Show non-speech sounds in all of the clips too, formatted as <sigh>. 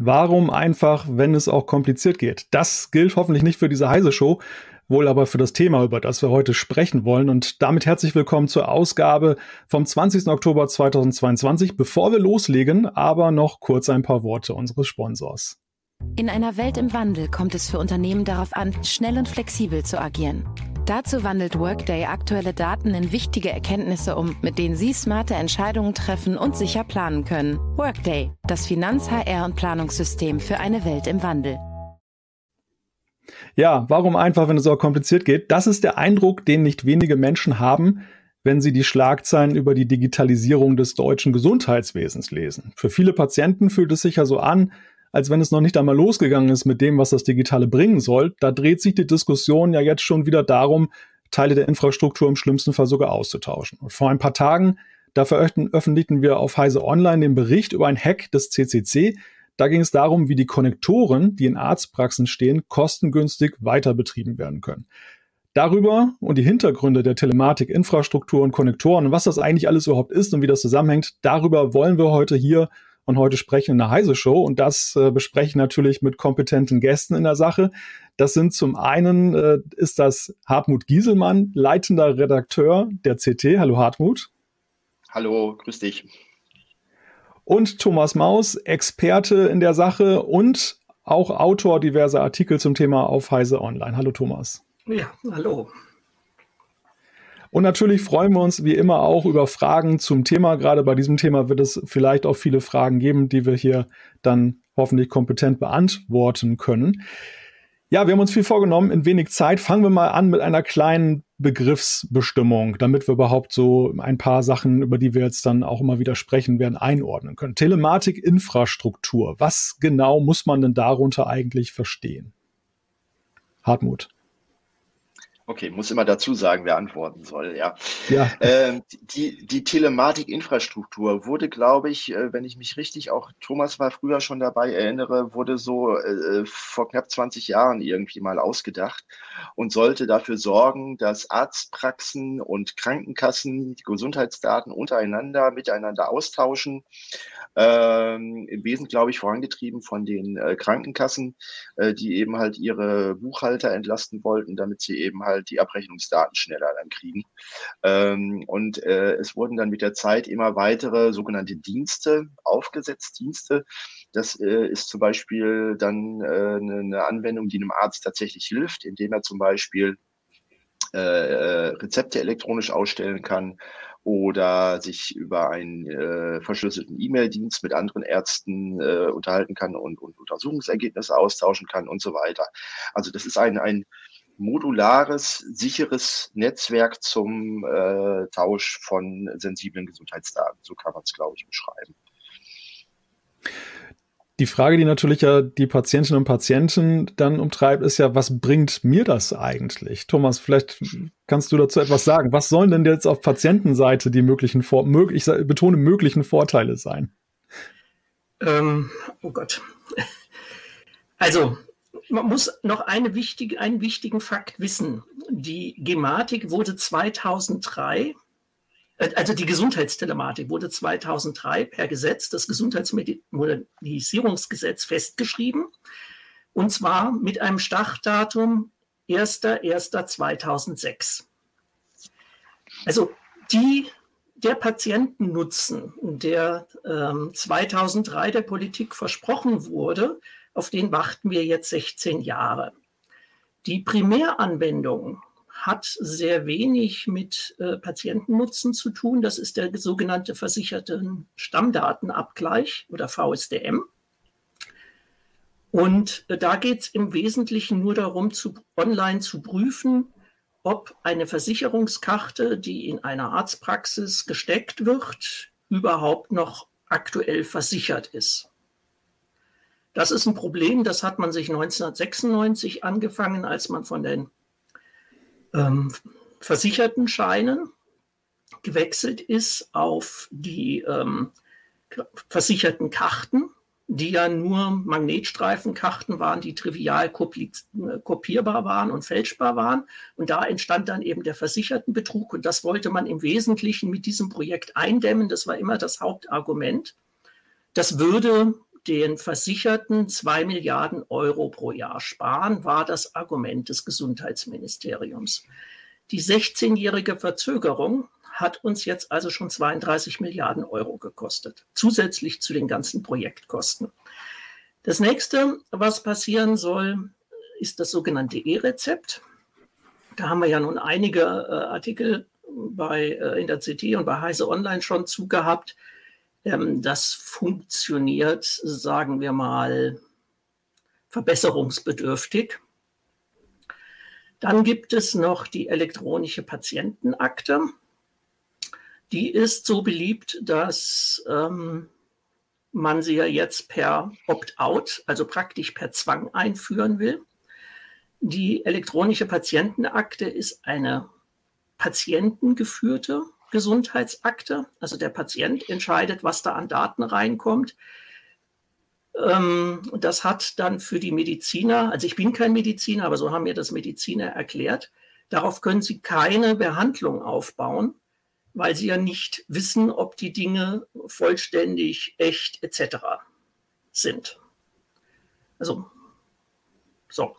Warum einfach, wenn es auch kompliziert geht? Das gilt hoffentlich nicht für diese heise Show, wohl aber für das Thema, über das wir heute sprechen wollen. Und damit herzlich willkommen zur Ausgabe vom 20. Oktober 2022. Bevor wir loslegen, aber noch kurz ein paar Worte unseres Sponsors. In einer Welt im Wandel kommt es für Unternehmen darauf an, schnell und flexibel zu agieren. Dazu wandelt Workday aktuelle Daten in wichtige Erkenntnisse um, mit denen Sie smarte Entscheidungen treffen und sicher planen können. Workday, das Finanz-, HR- und Planungssystem für eine Welt im Wandel. Ja, warum einfach, wenn es auch kompliziert geht? Das ist der Eindruck, den nicht wenige Menschen haben, wenn sie die Schlagzeilen über die Digitalisierung des deutschen Gesundheitswesens lesen. Für viele Patienten fühlt es sich ja so an, als wenn es noch nicht einmal losgegangen ist mit dem, was das Digitale bringen soll. Da dreht sich die Diskussion ja jetzt schon wieder darum, Teile der Infrastruktur im schlimmsten Fall sogar auszutauschen. Und vor ein paar Tagen, da veröffentlichten wir auf Heise Online den Bericht über ein Hack des CCC. Da ging es darum, wie die Konnektoren, die in Arztpraxen stehen, kostengünstig weiter betrieben werden können. Darüber und die Hintergründe der Telematik-Infrastruktur und Konnektoren und was das eigentlich alles überhaupt ist und wie das zusammenhängt, darüber wollen wir heute hier und heute sprechen in der Heise Show und das äh, besprechen natürlich mit kompetenten Gästen in der Sache. Das sind zum einen äh, ist das Hartmut Gieselmann, leitender Redakteur der CT. Hallo Hartmut. Hallo, grüß dich. Und Thomas Maus, Experte in der Sache und auch Autor diverser Artikel zum Thema auf Heise Online. Hallo Thomas. Ja, hallo. Und natürlich freuen wir uns wie immer auch über Fragen zum Thema. Gerade bei diesem Thema wird es vielleicht auch viele Fragen geben, die wir hier dann hoffentlich kompetent beantworten können. Ja, wir haben uns viel vorgenommen in wenig Zeit. Fangen wir mal an mit einer kleinen Begriffsbestimmung, damit wir überhaupt so ein paar Sachen, über die wir jetzt dann auch immer wieder sprechen werden, einordnen können. Telematik-Infrastruktur. Was genau muss man denn darunter eigentlich verstehen? Hartmut. Okay, muss immer dazu sagen, wer antworten soll, ja. ja. Ähm, die, die Telematik-Infrastruktur wurde, glaube ich, äh, wenn ich mich richtig, auch Thomas war früher schon dabei, erinnere, wurde so äh, vor knapp 20 Jahren irgendwie mal ausgedacht und sollte dafür sorgen, dass Arztpraxen und Krankenkassen die Gesundheitsdaten untereinander, miteinander austauschen ähm, im Wesentlichen, glaube ich, vorangetrieben von den äh, Krankenkassen, äh, die eben halt ihre Buchhalter entlasten wollten, damit sie eben halt die Abrechnungsdaten schneller dann kriegen. Ähm, und äh, es wurden dann mit der Zeit immer weitere sogenannte Dienste aufgesetzt, Dienste. Das äh, ist zum Beispiel dann äh, eine, eine Anwendung, die einem Arzt tatsächlich hilft, indem er zum Beispiel äh, äh Rezepte elektronisch ausstellen kann oder sich über einen äh, verschlüsselten E-Mail-Dienst mit anderen Ärzten äh, unterhalten kann und, und Untersuchungsergebnisse austauschen kann und so weiter. Also das ist ein, ein modulares, sicheres Netzwerk zum äh, Tausch von sensiblen Gesundheitsdaten. So kann man es, glaube ich, beschreiben. Die Frage, die natürlich ja die Patientinnen und Patienten dann umtreibt, ist ja, was bringt mir das eigentlich? Thomas, vielleicht kannst du dazu etwas sagen. Was sollen denn jetzt auf Patientenseite die möglichen, Vor möglich, ich betone, möglichen Vorteile sein? Ähm, oh Gott. Also, man muss noch eine wichtige, einen wichtigen Fakt wissen. Die Gematik wurde 2003 äh, also die Gesundheitstelematik wurde 2003 per Gesetz, das Gesundheitsmodernisierungsgesetz, festgeschrieben. Und zwar mit einem Startdatum 1.1.2006. Also die, der Patientennutzen, der ähm, 2003 der Politik versprochen wurde, auf den warten wir jetzt 16 Jahre. Die Primäranwendungen hat sehr wenig mit äh, Patientennutzen zu tun. Das ist der sogenannte versicherten Stammdatenabgleich oder VSDM. Und äh, da geht es im Wesentlichen nur darum, zu, online zu prüfen, ob eine Versicherungskarte, die in einer Arztpraxis gesteckt wird, überhaupt noch aktuell versichert ist. Das ist ein Problem, das hat man sich 1996 angefangen, als man von den ähm, versicherten Scheinen gewechselt ist auf die ähm, versicherten Karten die ja nur Magnetstreifenkarten waren, die trivial kopierbar waren und fälschbar waren. Und da entstand dann eben der Versichertenbetrug. Und das wollte man im Wesentlichen mit diesem Projekt eindämmen. Das war immer das Hauptargument. Das würde den Versicherten zwei Milliarden Euro pro Jahr sparen, war das Argument des Gesundheitsministeriums. Die 16-jährige Verzögerung hat uns jetzt also schon 32 Milliarden Euro gekostet, zusätzlich zu den ganzen Projektkosten. Das nächste, was passieren soll, ist das sogenannte E-Rezept. Da haben wir ja nun einige äh, Artikel bei, äh, in der CT und bei Heise Online schon zugehabt. Ähm, das funktioniert, sagen wir mal, verbesserungsbedürftig. Dann gibt es noch die elektronische Patientenakte die ist so beliebt, dass ähm, man sie ja jetzt per Opt-out, also praktisch per Zwang einführen will. Die elektronische Patientenakte ist eine patientengeführte Gesundheitsakte. Also der Patient entscheidet, was da an Daten reinkommt. Ähm, das hat dann für die Mediziner, also ich bin kein Mediziner, aber so haben mir das Mediziner erklärt, darauf können sie keine Behandlung aufbauen, weil sie ja nicht wissen, ob die Dinge vollständig, echt etc. sind. Also, so.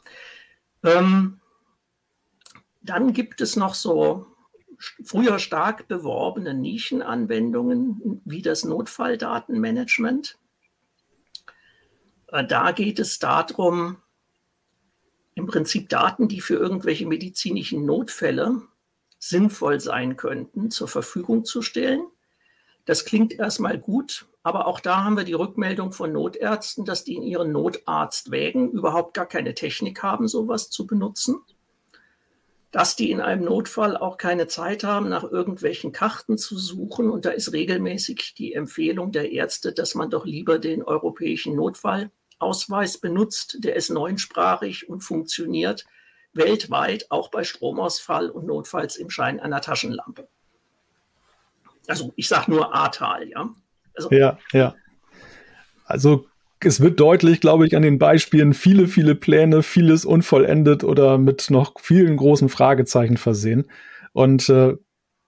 Ähm, dann gibt es noch so früher stark beworbene Nischenanwendungen wie das Notfalldatenmanagement. Äh, da geht es darum, im Prinzip Daten, die für irgendwelche medizinischen Notfälle sinnvoll sein könnten, zur Verfügung zu stellen. Das klingt erstmal gut, aber auch da haben wir die Rückmeldung von Notärzten, dass die in ihren Notarztwägen überhaupt gar keine Technik haben, sowas zu benutzen. Dass die in einem Notfall auch keine Zeit haben, nach irgendwelchen Karten zu suchen. Und da ist regelmäßig die Empfehlung der Ärzte, dass man doch lieber den europäischen Notfallausweis benutzt. Der ist neunsprachig und funktioniert weltweit, auch bei Stromausfall und notfalls im Schein einer Taschenlampe. Also ich sage nur Ahrtal, ja. Also, ja, ja. Also es wird deutlich, glaube ich, an den Beispielen viele, viele Pläne, vieles unvollendet oder mit noch vielen großen Fragezeichen versehen. Und äh,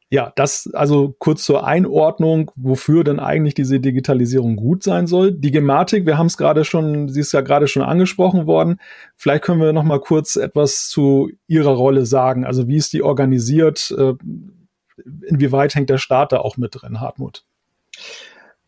ja, das also kurz zur Einordnung, wofür denn eigentlich diese Digitalisierung gut sein soll. Die Gematik, wir haben es gerade schon, sie ist ja gerade schon angesprochen worden. Vielleicht können wir noch mal kurz etwas zu ihrer Rolle sagen. Also wie ist die organisiert? Äh, inwieweit hängt der Staat da auch mit drin, Hartmut?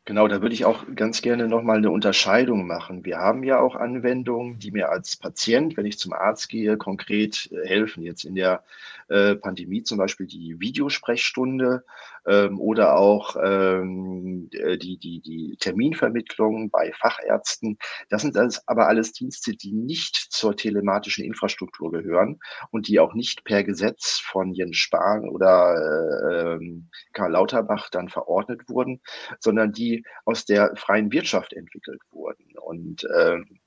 Genau, da würde ich auch ganz gerne nochmal eine Unterscheidung machen. Wir haben ja auch Anwendungen, die mir als Patient, wenn ich zum Arzt gehe, konkret äh, helfen. Jetzt in der äh, Pandemie zum Beispiel die Videosprechstunde ähm, oder auch ähm, äh, die, die, die Terminvermittlung bei Fachärzten. Das sind alles, aber alles Dienste, die nicht zur telematischen Infrastruktur gehören und die auch nicht per Gesetz von Jens Spahn oder äh, Karl Lauterbach dann verordnet wurden, sondern die aus der freien Wirtschaft entwickelt wurden. Und ähm,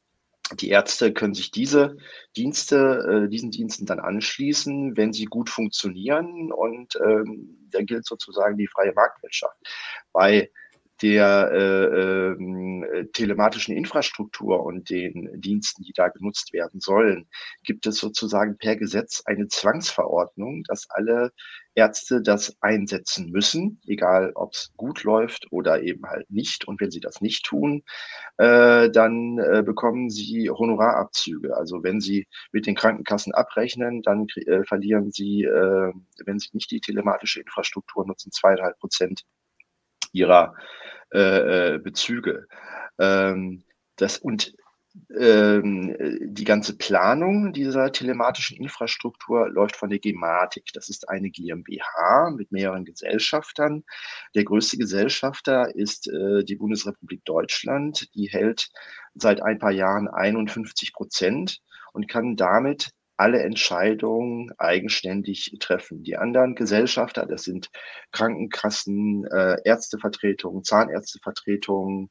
die Ärzte können sich diese Dienste, äh, diesen Diensten dann anschließen, wenn sie gut funktionieren. Und ähm, da gilt sozusagen die freie Marktwirtschaft. Bei der äh, äh, telematischen Infrastruktur und den Diensten, die da genutzt werden sollen, gibt es sozusagen per Gesetz eine Zwangsverordnung, dass alle Ärzte das einsetzen müssen, egal ob es gut läuft oder eben halt nicht. Und wenn sie das nicht tun, äh, dann äh, bekommen sie Honorarabzüge. Also wenn sie mit den Krankenkassen abrechnen, dann äh, verlieren sie, äh, wenn sie nicht die telematische Infrastruktur nutzen, zweieinhalb Prozent ihrer äh, äh, Bezüge. Ähm, das, und ähm, die ganze Planung dieser telematischen Infrastruktur läuft von der Gematik. Das ist eine GmbH mit mehreren Gesellschaftern. Der größte Gesellschafter ist äh, die Bundesrepublik Deutschland. Die hält seit ein paar Jahren 51 Prozent und kann damit alle Entscheidungen eigenständig treffen. Die anderen Gesellschafter, das sind Krankenkassen, äh, Ärztevertretungen, Zahnärztevertretungen,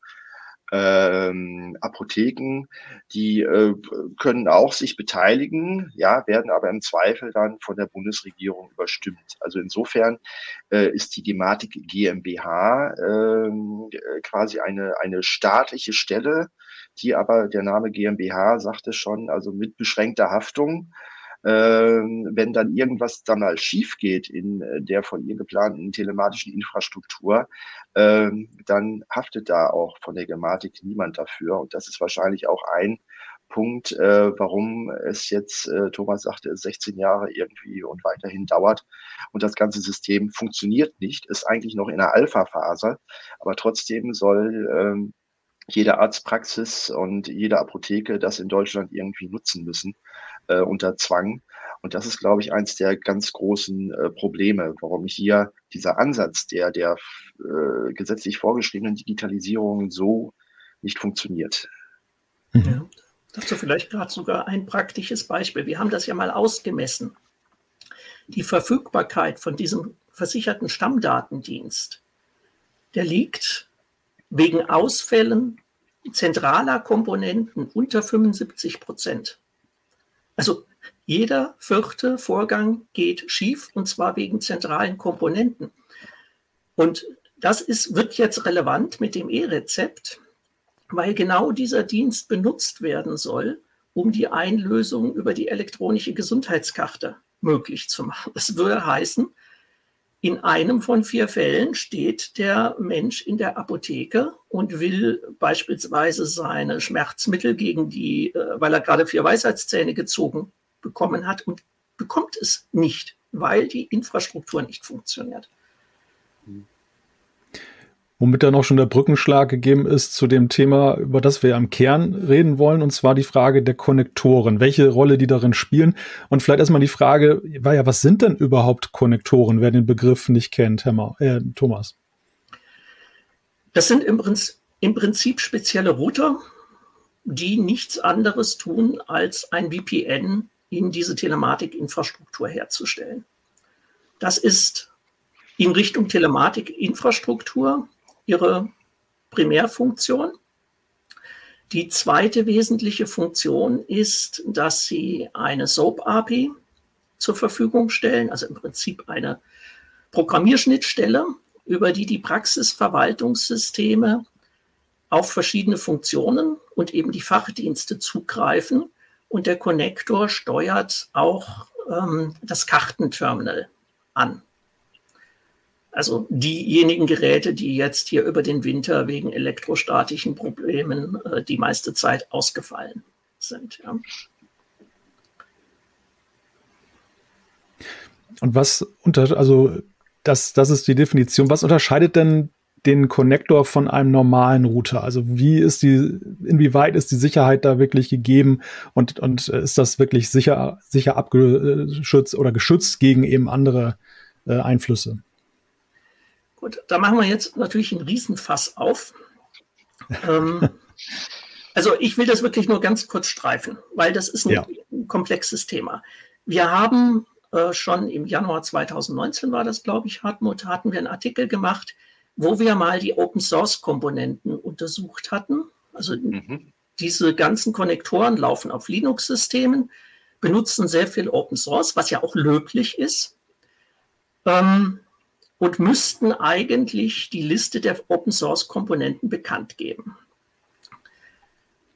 ähm, Apotheken, die äh, können auch sich beteiligen, ja, werden aber im Zweifel dann von der Bundesregierung überstimmt. Also insofern äh, ist die Gematik GmbH ähm, äh, quasi eine, eine staatliche Stelle, die aber der Name GmbH sagte schon, also mit beschränkter Haftung ähm, wenn dann irgendwas dann mal schief geht in äh, der von ihr geplanten telematischen Infrastruktur, ähm, dann haftet da auch von der Gematik niemand dafür. Und das ist wahrscheinlich auch ein Punkt, äh, warum es jetzt, äh, Thomas sagte, 16 Jahre irgendwie und weiterhin dauert und das ganze System funktioniert nicht, ist eigentlich noch in der Alpha-Phase, aber trotzdem soll ähm, jede Arztpraxis und jede Apotheke das in Deutschland irgendwie nutzen müssen äh, unter Zwang. Und das ist, glaube ich, eins der ganz großen äh, Probleme, warum hier dieser Ansatz der, der äh, gesetzlich vorgeschriebenen Digitalisierung so nicht funktioniert. Mhm. Ja. Dazu vielleicht gerade sogar ein praktisches Beispiel. Wir haben das ja mal ausgemessen. Die Verfügbarkeit von diesem versicherten Stammdatendienst, der liegt wegen Ausfällen zentraler Komponenten unter 75 Prozent. Also jeder vierte Vorgang geht schief und zwar wegen zentralen Komponenten. Und das ist, wird jetzt relevant mit dem E-Rezept, weil genau dieser Dienst benutzt werden soll, um die Einlösung über die elektronische Gesundheitskarte möglich zu machen. Das würde heißen, in einem von vier Fällen steht der Mensch in der Apotheke und will beispielsweise seine Schmerzmittel gegen die, äh, weil er gerade vier Weisheitszähne gezogen bekommen hat und bekommt es nicht, weil die Infrastruktur nicht funktioniert. Womit dann auch schon der Brückenschlag gegeben ist zu dem Thema, über das wir im Kern reden wollen, und zwar die Frage der Konnektoren, welche Rolle die darin spielen. Und vielleicht erstmal die Frage, ja, was sind denn überhaupt Konnektoren, wer den Begriff nicht kennt, Herr äh, Thomas? Das sind im im Prinzip spezielle Router, die nichts anderes tun, als ein VPN in diese Telematikinfrastruktur herzustellen. Das ist in Richtung Telematikinfrastruktur ihre Primärfunktion. Die zweite wesentliche Funktion ist, dass sie eine SOAP-API zur Verfügung stellen, also im Prinzip eine Programmierschnittstelle, über die die Praxisverwaltungssysteme auf verschiedene Funktionen und eben die Fachdienste zugreifen. Und der Konnektor steuert auch ähm, das Kartenterminal an. Also diejenigen Geräte, die jetzt hier über den Winter wegen elektrostatischen Problemen äh, die meiste Zeit ausgefallen sind. Ja. Und was unter, also das, das ist die Definition. Was unterscheidet denn den Connector von einem normalen Router? Also wie ist die, inwieweit ist die Sicherheit da wirklich gegeben und, und ist das wirklich sicher, sicher abgeschützt oder geschützt gegen eben andere äh, Einflüsse? Gut, da machen wir jetzt natürlich einen Riesenfass auf. ähm, <laughs> also ich will das wirklich nur ganz kurz streifen, weil das ist ein ja. komplexes Thema. Wir haben äh, schon im Januar 2019 war das, glaube ich, Hartmut, hatten wir einen Artikel gemacht, wo wir mal die Open Source Komponenten untersucht hatten. Also mhm. diese ganzen Konnektoren laufen auf Linux-Systemen, benutzen sehr viel Open Source, was ja auch löblich ist. Ähm, und müssten eigentlich die Liste der Open Source Komponenten bekannt geben.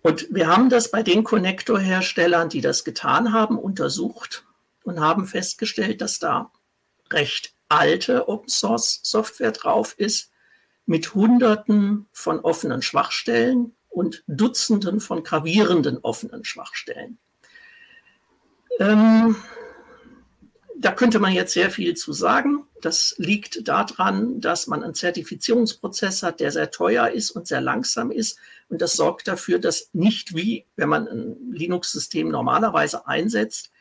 Und wir haben das bei den Konnektorherstellern, die das getan haben, untersucht und haben festgestellt, dass da recht alte Open Source Software drauf ist mit Hunderten von offenen Schwachstellen und Dutzenden von gravierenden offenen Schwachstellen. Ähm, da könnte man jetzt sehr viel zu sagen. Das liegt daran, dass man einen Zertifizierungsprozess hat, der sehr teuer ist und sehr langsam ist. Und das sorgt dafür, dass nicht wie, wenn man ein Linux-System normalerweise einsetzt,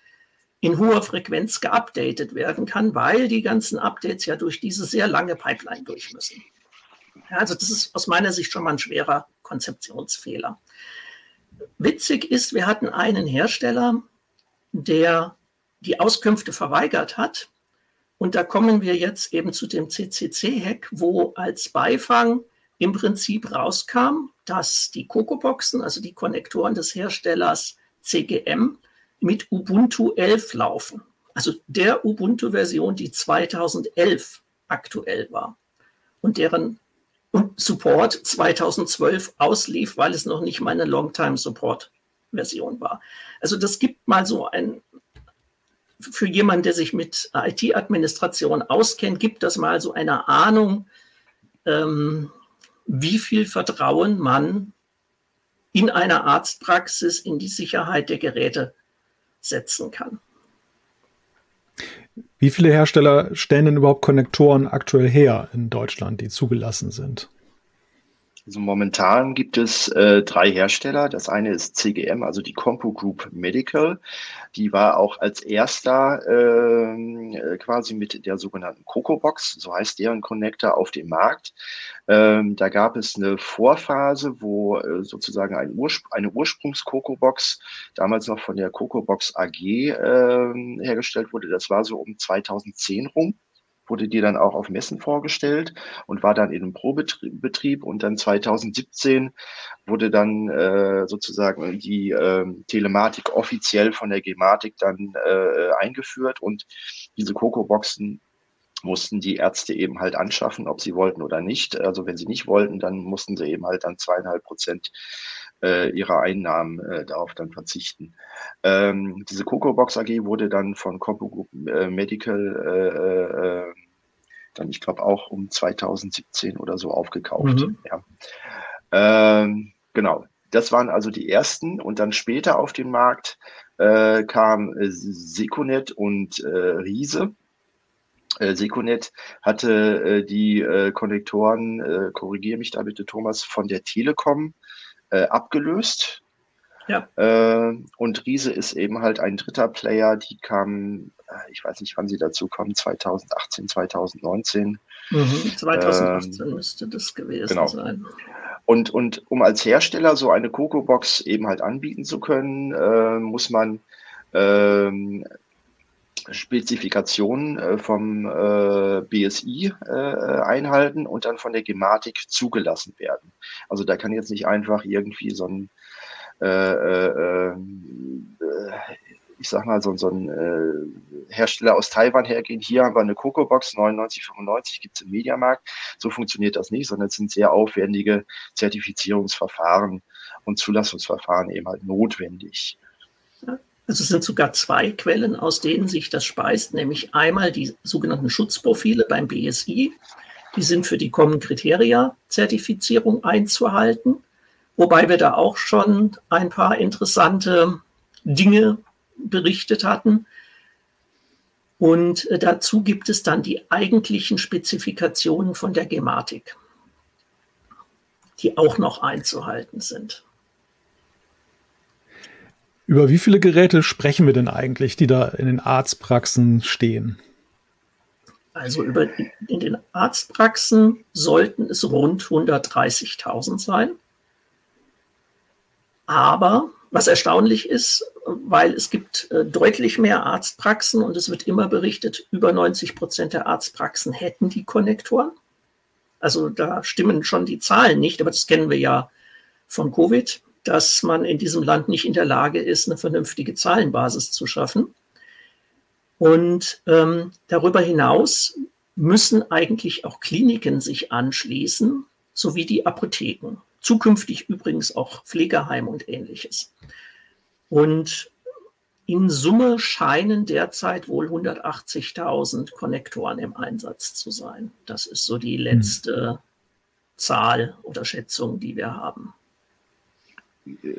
in hoher Frequenz geupdatet werden kann, weil die ganzen Updates ja durch diese sehr lange Pipeline durch müssen. Ja, also das ist aus meiner Sicht schon mal ein schwerer Konzeptionsfehler. Witzig ist, wir hatten einen Hersteller, der die Auskünfte verweigert hat. Und da kommen wir jetzt eben zu dem CCC-Hack, wo als Beifang im Prinzip rauskam, dass die Coco-Boxen, also die Konnektoren des Herstellers CGM, mit Ubuntu 11 laufen. Also der Ubuntu-Version, die 2011 aktuell war und deren Support 2012 auslief, weil es noch nicht meine Longtime-Support-Version war. Also das gibt mal so ein, für jemanden, der sich mit IT-Administration auskennt, gibt das mal so eine Ahnung, ähm, wie viel Vertrauen man in einer Arztpraxis in die Sicherheit der Geräte setzen kann. Wie viele Hersteller stellen denn überhaupt Konnektoren aktuell her in Deutschland, die zugelassen sind? Also momentan gibt es äh, drei Hersteller. Das eine ist CGM, also die Compo Group Medical. Die war auch als erster ähm, äh, quasi mit der sogenannten Coco Box, so heißt deren Connector, auf dem Markt. Ähm, da gab es eine Vorphase, wo äh, sozusagen ein Urspr eine Ursprungs-Coco-Box, damals noch von der Coco-Box AG äh, hergestellt wurde. Das war so um 2010 rum wurde die dann auch auf Messen vorgestellt und war dann in einem Probebetrieb und dann 2017 wurde dann äh, sozusagen die äh, Telematik offiziell von der Gematik dann äh, eingeführt und diese Coco-Boxen mussten die Ärzte eben halt anschaffen, ob sie wollten oder nicht. Also wenn sie nicht wollten, dann mussten sie eben halt dann zweieinhalb Prozent äh, ihrer Einnahmen äh, darauf dann verzichten. Ähm, diese Coco Box AG wurde dann von Group äh, Medical äh, äh, dann, ich glaube, auch um 2017 oder so aufgekauft. Mhm. Ja. Ähm, genau, das waren also die ersten und dann später auf den Markt äh, kam äh, Seconet und äh, Riese. Äh, Seconet hatte äh, die äh, Konnektoren, äh, korrigiere mich da bitte Thomas, von der Telekom äh, abgelöst. Ja. Äh, und Riese ist eben halt ein dritter Player, die kam, äh, ich weiß nicht, wann sie dazu kommen, 2018, 2019. Mhm, 2018 ähm, müsste das gewesen genau. sein. Und, und um als Hersteller so eine Coco-Box eben halt anbieten zu können, äh, muss man ähm, Spezifikationen äh, vom äh, BSI äh, einhalten und dann von der Gematik zugelassen werden. Also da kann jetzt nicht einfach irgendwie so ein ich sag mal, so, ein Hersteller aus Taiwan hergehen. Hier haben wir eine Coco-Box 9995, gibt es im Mediamarkt. So funktioniert das nicht, sondern es sind sehr aufwendige Zertifizierungsverfahren und Zulassungsverfahren eben halt notwendig. Also es sind sogar zwei Quellen, aus denen sich das speist, nämlich einmal die sogenannten Schutzprofile beim BSI. Die sind für die Common Criteria Zertifizierung einzuhalten. Wobei wir da auch schon ein paar interessante Dinge berichtet hatten. Und äh, dazu gibt es dann die eigentlichen Spezifikationen von der Gematik, die auch noch einzuhalten sind. Über wie viele Geräte sprechen wir denn eigentlich, die da in den Arztpraxen stehen? Also über, in den Arztpraxen sollten es rund 130.000 sein. Aber was erstaunlich ist, weil es gibt äh, deutlich mehr Arztpraxen und es wird immer berichtet, über 90 Prozent der Arztpraxen hätten die Konnektoren. Also da stimmen schon die Zahlen nicht, aber das kennen wir ja von Covid, dass man in diesem Land nicht in der Lage ist, eine vernünftige Zahlenbasis zu schaffen. Und ähm, darüber hinaus müssen eigentlich auch Kliniken sich anschließen, sowie die Apotheken. Zukünftig übrigens auch Pflegeheim und ähnliches. Und in Summe scheinen derzeit wohl 180.000 Konnektoren im Einsatz zu sein. Das ist so die letzte hm. Zahl oder Schätzung, die wir haben.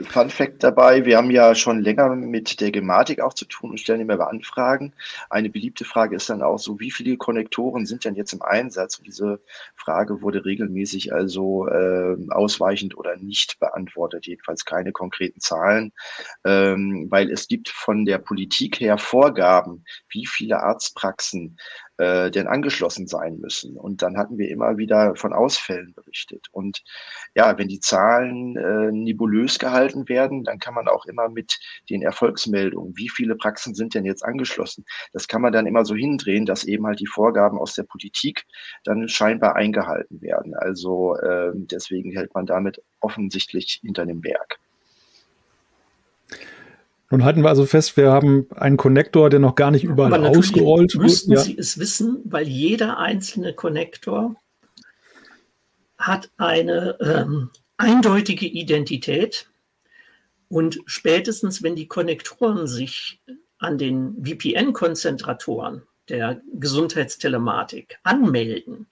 Fun Fact dabei, wir haben ja schon länger mit der Gematik auch zu tun und stellen immer Anfragen. Eine beliebte Frage ist dann auch so, wie viele Konnektoren sind denn jetzt im Einsatz? Und diese Frage wurde regelmäßig also äh, ausweichend oder nicht beantwortet, jedenfalls keine konkreten Zahlen, ähm, weil es gibt von der Politik her Vorgaben, wie viele Arztpraxen äh, denn angeschlossen sein müssen. Und dann hatten wir immer wieder von Ausfällen berichtet. Und ja, wenn die Zahlen äh, nebulös gehalten werden, dann kann man auch immer mit den Erfolgsmeldungen, wie viele Praxen sind denn jetzt angeschlossen, das kann man dann immer so hindrehen, dass eben halt die Vorgaben aus der Politik dann scheinbar eingehalten werden. Also äh, deswegen hält man damit offensichtlich hinter dem Berg. Nun halten wir also fest, wir haben einen Konnektor, der noch gar nicht überall Aber ausgerollt wird. Müssten ja. Sie es wissen, weil jeder einzelne Konnektor hat eine ähm, eindeutige Identität und spätestens, wenn die Konnektoren sich an den VPN-Konzentratoren der Gesundheitstelematik anmelden,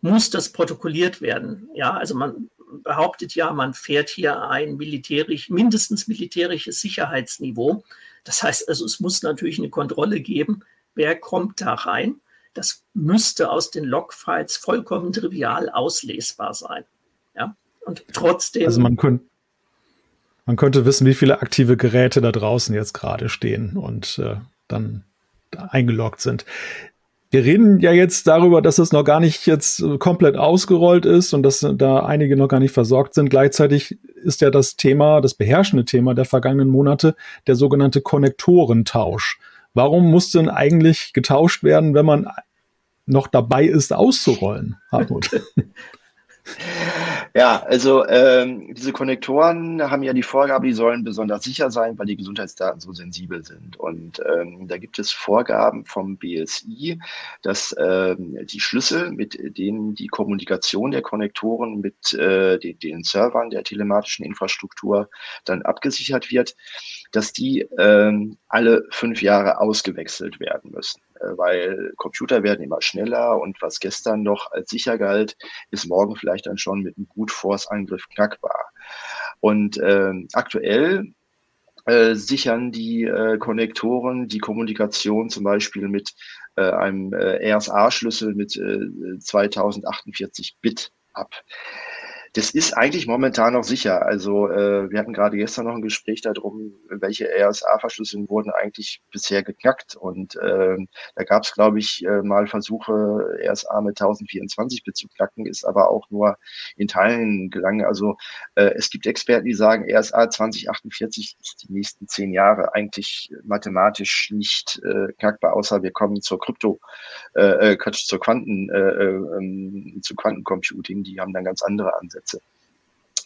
muss das protokolliert werden. Ja, also man behauptet ja, man fährt hier ein militärisch, mindestens militärisches Sicherheitsniveau. Das heißt also, es muss natürlich eine Kontrolle geben, wer kommt da rein. Das müsste aus den Logfiles vollkommen trivial auslesbar sein. Ja? Und trotzdem. Also man könnte, man könnte wissen, wie viele aktive Geräte da draußen jetzt gerade stehen und äh, dann eingeloggt sind. Wir reden ja jetzt darüber, dass es noch gar nicht jetzt komplett ausgerollt ist und dass da einige noch gar nicht versorgt sind. Gleichzeitig ist ja das Thema, das beherrschende Thema der vergangenen Monate, der sogenannte Konnektorentausch. Warum muss denn eigentlich getauscht werden, wenn man noch dabei ist, auszurollen, Hartmut? <laughs> Ja, also ähm, diese Konnektoren haben ja die Vorgabe, die sollen besonders sicher sein, weil die Gesundheitsdaten so sensibel sind. Und ähm, da gibt es Vorgaben vom BSI, dass ähm, die Schlüssel, mit denen die Kommunikation der Konnektoren mit äh, den, den Servern der telematischen Infrastruktur dann abgesichert wird, dass die ähm, alle fünf Jahre ausgewechselt werden müssen. Äh, weil Computer werden immer schneller und was gestern noch als sicher galt, ist morgen vielleicht dann schon mit einem Brute Force Angriff knackbar. Und äh, aktuell äh, sichern die äh, Konnektoren die Kommunikation zum Beispiel mit äh, einem äh, RSA-Schlüssel mit äh, 2048 Bit ab. Das ist eigentlich momentan noch sicher. Also äh, wir hatten gerade gestern noch ein Gespräch darum, welche RSA-Verschlüsselungen wurden eigentlich bisher geknackt. Und äh, da gab es, glaube ich, äh, mal Versuche, RSA mit 1024 Bit zu knacken, ist aber auch nur in Teilen gelangen. Also äh, es gibt Experten, die sagen, RSA 2048 ist die nächsten zehn Jahre eigentlich mathematisch nicht äh, knackbar, außer wir kommen zur Krypto, äh, äh Quatsch, zur Quanten, äh, äh, ähm, zu Quantencomputing. Die haben dann ganz andere Ansätze. Sätze.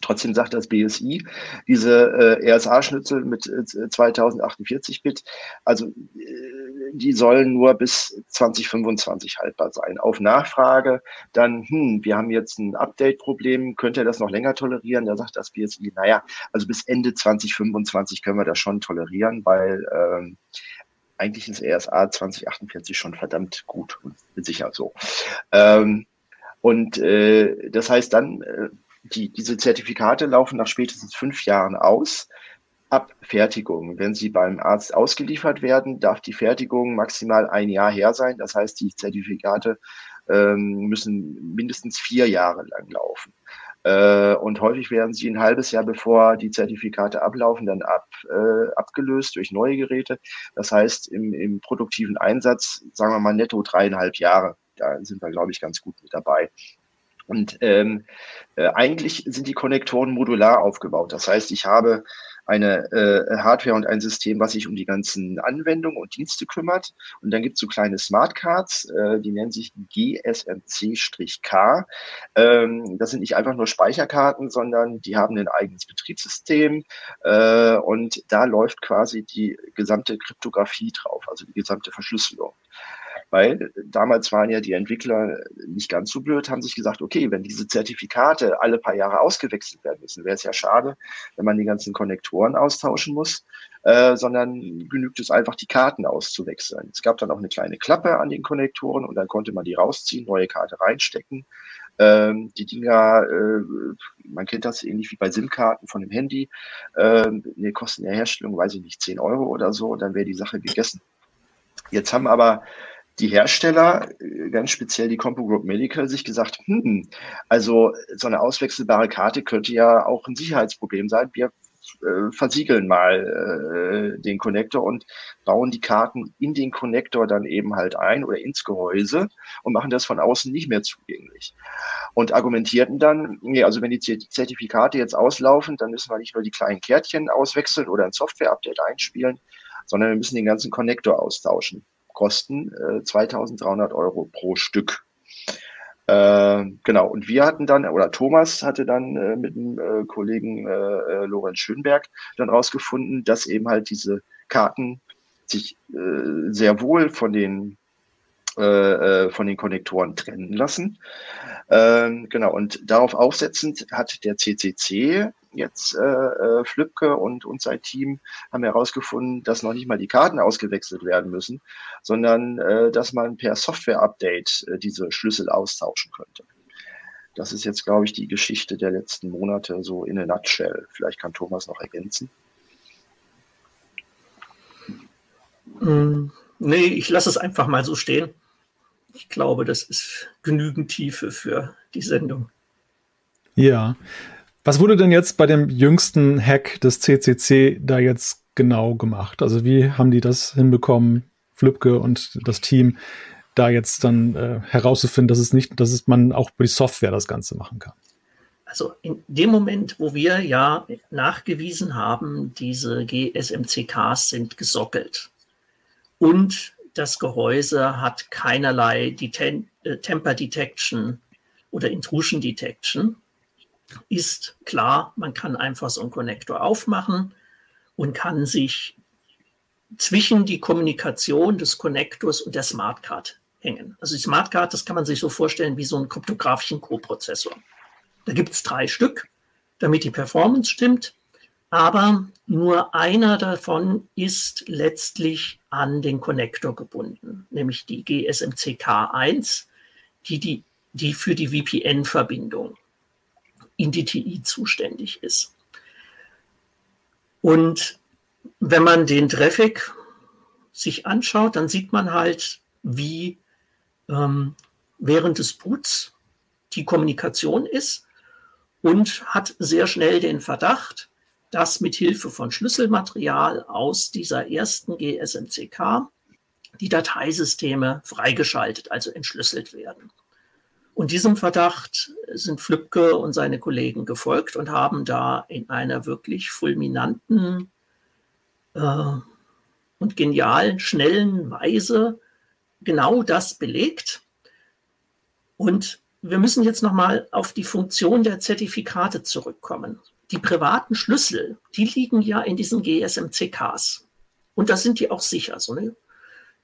Trotzdem sagt das BSI, diese äh, RSA-Schnitzel mit äh, 2048-Bit, also äh, die sollen nur bis 2025 haltbar sein. Auf Nachfrage dann, hm, wir haben jetzt ein Update-Problem, könnt ihr das noch länger tolerieren? Da sagt das BSI, naja, also bis Ende 2025 können wir das schon tolerieren, weil ähm, eigentlich ist RSA 2048 schon verdammt gut und sicher so. Ähm, und äh, das heißt dann, äh, die, diese Zertifikate laufen nach spätestens fünf Jahren aus. Ab Fertigung. Wenn sie beim Arzt ausgeliefert werden, darf die Fertigung maximal ein Jahr her sein. Das heißt, die Zertifikate ähm, müssen mindestens vier Jahre lang laufen. Äh, und häufig werden sie ein halbes Jahr bevor die Zertifikate ablaufen, dann ab, äh, abgelöst durch neue Geräte. Das heißt, im, im produktiven Einsatz, sagen wir mal netto dreieinhalb Jahre. Da sind wir, glaube ich, ganz gut mit dabei. Und ähm, äh, eigentlich sind die Konnektoren modular aufgebaut. Das heißt, ich habe eine äh, Hardware und ein System, was sich um die ganzen Anwendungen und Dienste kümmert. Und dann gibt es so kleine Smartcards, äh, die nennen sich GSMC-K. Ähm, das sind nicht einfach nur Speicherkarten, sondern die haben ein eigenes Betriebssystem äh, und da läuft quasi die gesamte Kryptographie drauf, also die gesamte Verschlüsselung. Weil damals waren ja die Entwickler nicht ganz so blöd, haben sich gesagt, okay, wenn diese Zertifikate alle paar Jahre ausgewechselt werden müssen, wäre es ja schade, wenn man die ganzen Konnektoren austauschen muss, äh, sondern genügt es einfach, die Karten auszuwechseln. Es gab dann auch eine kleine Klappe an den Konnektoren und dann konnte man die rausziehen, neue Karte reinstecken Ähm, die Dinger, äh, man kennt das ähnlich wie bei SIM-Karten von dem Handy, ähm, ne, kosten der Herstellung, weiß ich nicht, 10 Euro oder so, dann wäre die Sache gegessen. Jetzt haben aber die Hersteller, äh, ganz speziell die Compo Group Medical, sich gesagt, hm, also so eine auswechselbare Karte könnte ja auch ein Sicherheitsproblem sein. Wir äh, versiegeln mal äh, den Konnektor und bauen die Karten in den Konnektor dann eben halt ein oder ins Gehäuse und machen das von außen nicht mehr zugänglich. Und argumentierten dann, nee, also wenn die Zertifikate jetzt auslaufen, dann müssen wir nicht nur die kleinen Kärtchen auswechseln oder ein Software-Update einspielen, sondern wir müssen den ganzen Konnektor austauschen kosten äh, 2300 Euro pro Stück. Äh, genau, und wir hatten dann, oder Thomas hatte dann äh, mit dem äh, Kollegen äh, äh, Lorenz Schönberg dann rausgefunden, dass eben halt diese Karten sich äh, sehr wohl von den von den Konnektoren trennen lassen. Ähm, genau, und darauf aufsetzend hat der CCC jetzt äh, äh, Flipke und, und sein Team haben herausgefunden, dass noch nicht mal die Karten ausgewechselt werden müssen, sondern äh, dass man per Software-Update äh, diese Schlüssel austauschen könnte. Das ist jetzt, glaube ich, die Geschichte der letzten Monate so in a nutshell. Vielleicht kann Thomas noch ergänzen. Mm, nee, ich lasse es einfach mal so stehen. Ich glaube, das ist genügend Tiefe für die Sendung. Ja, was wurde denn jetzt bei dem jüngsten Hack des CCC da jetzt genau gemacht? Also wie haben die das hinbekommen, Flübke und das Team, da jetzt dann äh, herauszufinden, dass es nicht, dass es man auch über die Software das Ganze machen kann? Also in dem Moment, wo wir ja nachgewiesen haben, diese GSMCKs sind gesockelt und das Gehäuse hat keinerlei Deten äh, Temper Detection oder Intrusion Detection, ist klar, man kann einfach so einen Konnektor aufmachen und kann sich zwischen die Kommunikation des Konnektors und der Smartcard hängen. Also die Smartcard, das kann man sich so vorstellen wie so einen kryptografischen Coprozessor. Da gibt es drei Stück, damit die Performance stimmt, aber nur einer davon ist letztlich an den Konnektor gebunden, nämlich die GSMC-K1, die, die, die für die VPN-Verbindung in DTI zuständig ist. Und wenn man den Traffic sich anschaut, dann sieht man halt, wie ähm, während des Boots die Kommunikation ist und hat sehr schnell den Verdacht, dass mit Hilfe von Schlüsselmaterial aus dieser ersten GSMCK die Dateisysteme freigeschaltet, also entschlüsselt werden. Und diesem Verdacht sind Flübke und seine Kollegen gefolgt und haben da in einer wirklich fulminanten äh, und genialen, schnellen Weise genau das belegt. Und wir müssen jetzt nochmal auf die Funktion der Zertifikate zurückkommen. Die privaten Schlüssel, die liegen ja in diesen GSMCKs. Und da sind die auch sicher. So eine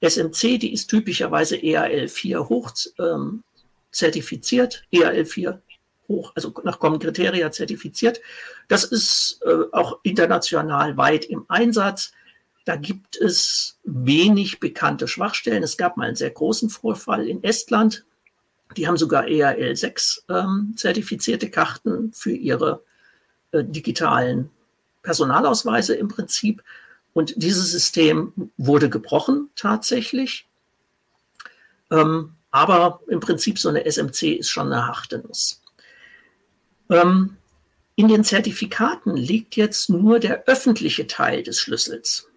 SMC, die ist typischerweise EAL4 hoch ähm, zertifiziert, EAL4 hoch, also nach Common Criteria zertifiziert. Das ist äh, auch international weit im Einsatz. Da gibt es wenig bekannte Schwachstellen. Es gab mal einen sehr großen Vorfall in Estland. Die haben sogar EAL6 ähm, zertifizierte Karten für ihre äh, digitalen Personalausweise im Prinzip. Und dieses System wurde gebrochen tatsächlich. Ähm, aber im Prinzip so eine SMC ist schon eine harte Nuss. Ähm, in den Zertifikaten liegt jetzt nur der öffentliche Teil des Schlüssels.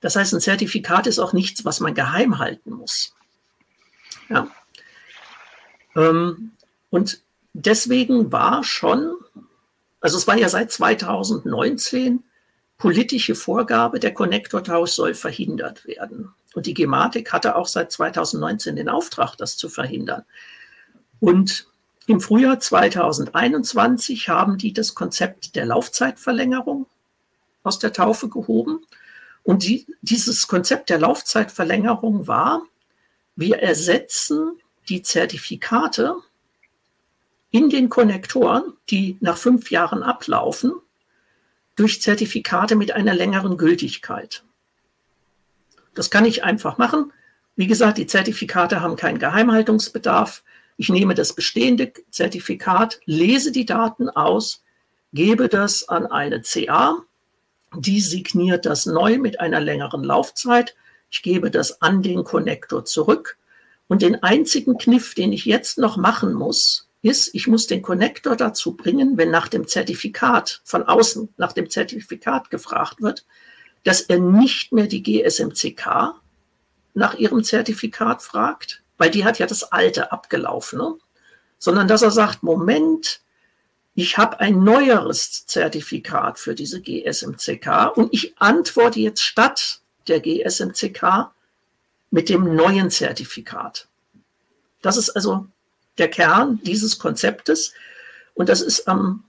Das heißt, ein Zertifikat ist auch nichts, was man geheim halten muss. Ja. Ähm, und deswegen war schon, also es war ja seit 2019 politische Vorgabe, der Konnektortausch soll verhindert werden. Und die Gematik hatte auch seit 2019 den Auftrag, das zu verhindern. Und im Frühjahr 2021 haben die das Konzept der Laufzeitverlängerung aus der Taufe gehoben. Und die, dieses Konzept der Laufzeitverlängerung war, wir ersetzen die Zertifikate in den Konnektoren, die nach fünf Jahren ablaufen, durch Zertifikate mit einer längeren Gültigkeit. Das kann ich einfach machen. Wie gesagt, die Zertifikate haben keinen Geheimhaltungsbedarf. Ich nehme das bestehende Zertifikat, lese die Daten aus, gebe das an eine CA, die signiert das neu mit einer längeren Laufzeit. Ich gebe das an den Konnektor zurück. Und den einzigen Kniff, den ich jetzt noch machen muss, ist, ich muss den Konnektor dazu bringen, wenn nach dem Zertifikat von außen, nach dem Zertifikat gefragt wird, dass er nicht mehr die GSMCK nach ihrem Zertifikat fragt, weil die hat ja das alte abgelaufen, ne? sondern dass er sagt, Moment, ich habe ein neueres Zertifikat für diese GSMCK und ich antworte jetzt statt der GSMCK mit dem neuen Zertifikat. Das ist also der Kern dieses Konzeptes und das ist am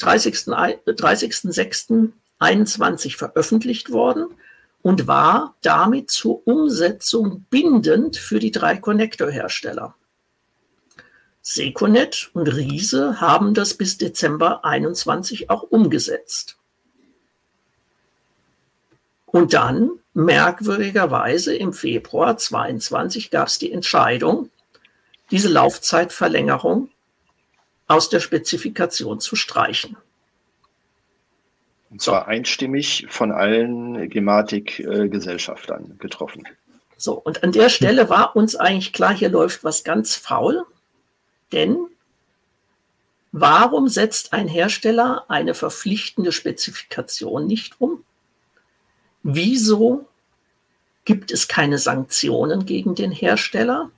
30.06.21 30 veröffentlicht worden und war damit zur Umsetzung bindend für die drei Konnektorhersteller. Seconet und Riese haben das bis Dezember 21 auch umgesetzt. Und dann, merkwürdigerweise, im Februar 22 gab es die Entscheidung, diese Laufzeitverlängerung aus der Spezifikation zu streichen. Und zwar einstimmig von allen Gematik-Gesellschaftern getroffen. So, und an der Stelle war uns eigentlich klar, hier läuft was ganz faul, denn warum setzt ein Hersteller eine verpflichtende Spezifikation nicht um? Wieso gibt es keine Sanktionen gegen den Hersteller?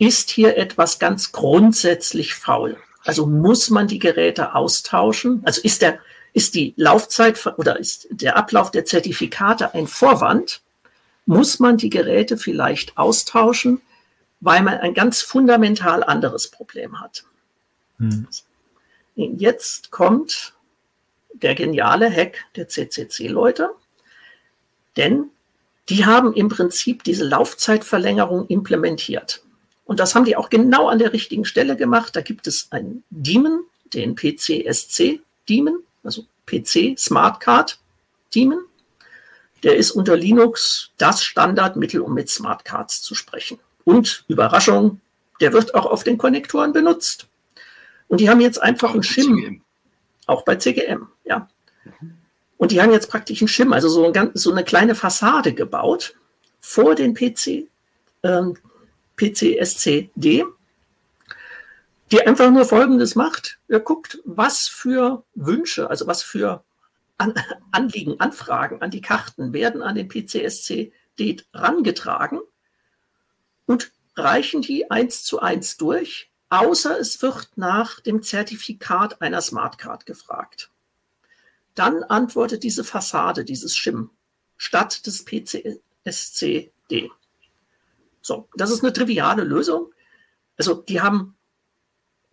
Ist hier etwas ganz grundsätzlich faul? Also muss man die Geräte austauschen? Also ist der, ist die Laufzeit oder ist der Ablauf der Zertifikate ein Vorwand? Muss man die Geräte vielleicht austauschen, weil man ein ganz fundamental anderes Problem hat? Hm. Jetzt kommt der geniale Hack der CCC-Leute, denn die haben im Prinzip diese Laufzeitverlängerung implementiert. Und das haben die auch genau an der richtigen Stelle gemacht. Da gibt es einen Daemon, den PCSC Daemon, also PC Smart Card Daemon. Der ist unter Linux das Standardmittel, um mit Smart Cards zu sprechen. Und Überraschung, der wird auch auf den Konnektoren benutzt. Und die haben jetzt einfach einen Shim, auch bei CGM, ja. Und die haben jetzt praktisch einen Shim, also so, ein, so eine kleine Fassade gebaut vor den PC, ähm, PCSCD, die einfach nur Folgendes macht. Er guckt, was für Wünsche, also was für an Anliegen, Anfragen an die Karten werden an den PCSCD rangetragen und reichen die eins zu eins durch, außer es wird nach dem Zertifikat einer Smartcard gefragt. Dann antwortet diese Fassade, dieses Schim, statt des PCSCD. So, das ist eine triviale Lösung. Also die haben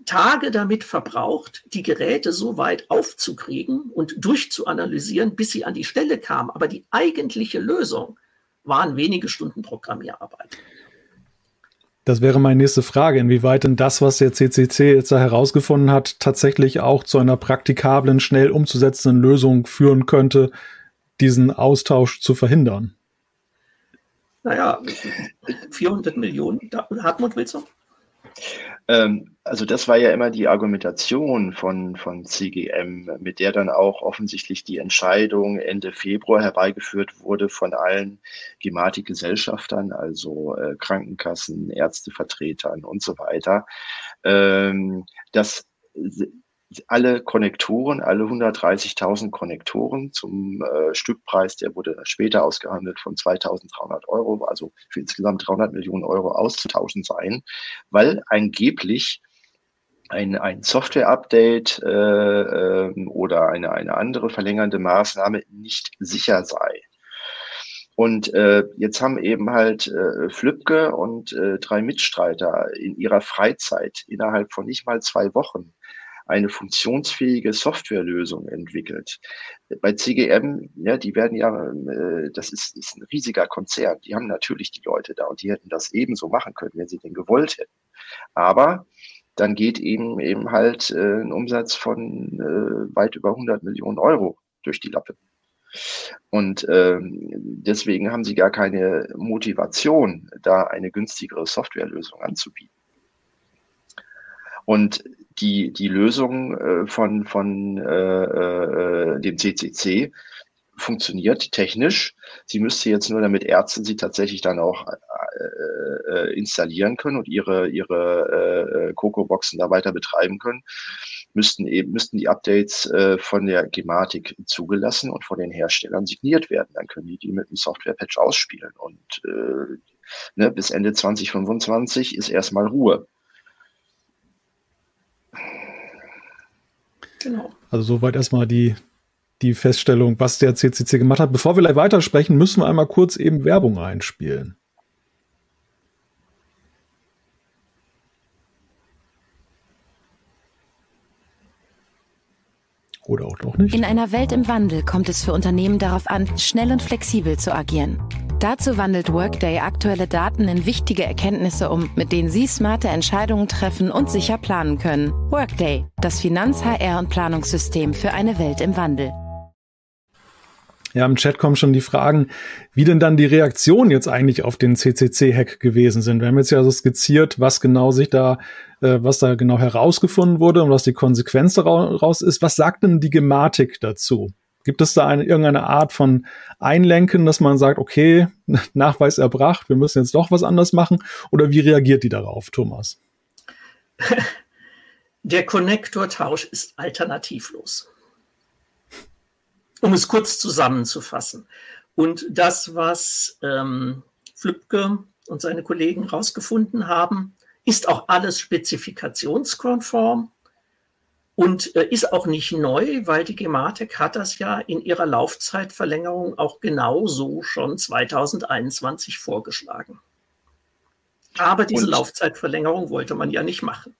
Tage damit verbraucht, die Geräte so weit aufzukriegen und durchzuanalysieren, bis sie an die Stelle kamen. Aber die eigentliche Lösung waren wenige Stunden Programmierarbeit. Das wäre meine nächste Frage, inwieweit denn das, was der CCC jetzt da herausgefunden hat, tatsächlich auch zu einer praktikablen, schnell umzusetzenden Lösung führen könnte, diesen Austausch zu verhindern naja, 400 Millionen. Hartmut, willst du? Ähm, also das war ja immer die Argumentation von, von CGM, mit der dann auch offensichtlich die Entscheidung Ende Februar herbeigeführt wurde von allen Gematik-Gesellschaftern, also äh, Krankenkassen, Ärztevertretern und so weiter, ähm, dass alle Konnektoren, alle 130.000 Konnektoren zum äh, Stückpreis, der wurde später ausgehandelt von 2.300 Euro, also für insgesamt 300 Millionen Euro auszutauschen sein, weil angeblich ein, ein Software-Update äh, äh, oder eine, eine andere verlängernde Maßnahme nicht sicher sei. Und äh, jetzt haben eben halt äh, Flübke und äh, drei Mitstreiter in ihrer Freizeit innerhalb von nicht mal zwei Wochen eine funktionsfähige Softwarelösung entwickelt. Bei CGM, ja, die werden ja, äh, das ist, ist ein riesiger Konzern. Die haben natürlich die Leute da und die hätten das ebenso machen können, wenn sie denn gewollt hätten. Aber dann geht eben eben halt äh, ein Umsatz von äh, weit über 100 Millionen Euro durch die Lappe. Und ähm, deswegen haben sie gar keine Motivation, da eine günstigere Softwarelösung anzubieten. Und die, die Lösung äh, von, von äh, äh, dem CCC funktioniert technisch. Sie müsste jetzt nur, damit Ärzte sie tatsächlich dann auch äh, äh, installieren können und ihre, ihre äh, Coco-Boxen da weiter betreiben können, müssten eben, müssten die Updates äh, von der Gematik zugelassen und von den Herstellern signiert werden. Dann können die die mit einem Software-Patch ausspielen und äh, ne, bis Ende 2025 ist erstmal Ruhe. Genau. Also soweit erstmal die, die Feststellung, was der CCC gemacht hat. Bevor wir gleich weitersprechen, müssen wir einmal kurz eben Werbung einspielen. Oder auch doch nicht. In einer Welt im Wandel kommt es für Unternehmen darauf an, schnell und flexibel zu agieren. Dazu wandelt Workday aktuelle Daten in wichtige Erkenntnisse um, mit denen Sie smarte Entscheidungen treffen und sicher planen können. Workday, das Finanz-, HR- und Planungssystem für eine Welt im Wandel. Ja, im Chat kommen schon die Fragen, wie denn dann die Reaktionen jetzt eigentlich auf den CCC-Hack gewesen sind. Wir haben jetzt ja so skizziert, was genau sich da, äh, was da genau herausgefunden wurde und was die Konsequenz daraus ist. Was sagt denn die Gematik dazu? Gibt es da eine, irgendeine Art von Einlenken, dass man sagt, okay, <laughs> Nachweis erbracht, wir müssen jetzt doch was anders machen? Oder wie reagiert die darauf, Thomas? <laughs> Der Konnektortausch ist alternativlos um es kurz zusammenzufassen. Und das, was ähm, Flübke und seine Kollegen herausgefunden haben, ist auch alles spezifikationskonform und äh, ist auch nicht neu, weil die Gematik hat das ja in ihrer Laufzeitverlängerung auch genauso schon 2021 vorgeschlagen. Aber diese und Laufzeitverlängerung wollte man ja nicht machen.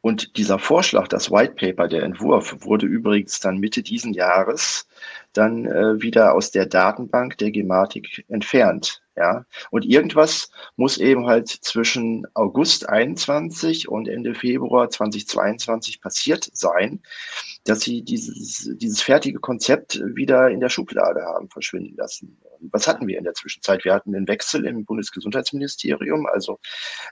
Und dieser Vorschlag, das White Paper, der Entwurf, wurde übrigens dann Mitte diesen Jahres dann äh, wieder aus der Datenbank der Gematik entfernt. Ja, und irgendwas muss eben halt zwischen August 21 und Ende Februar 2022 passiert sein, dass sie dieses, dieses fertige Konzept wieder in der Schublade haben verschwinden lassen. Was hatten wir in der Zwischenzeit? Wir hatten den Wechsel im Bundesgesundheitsministerium. Also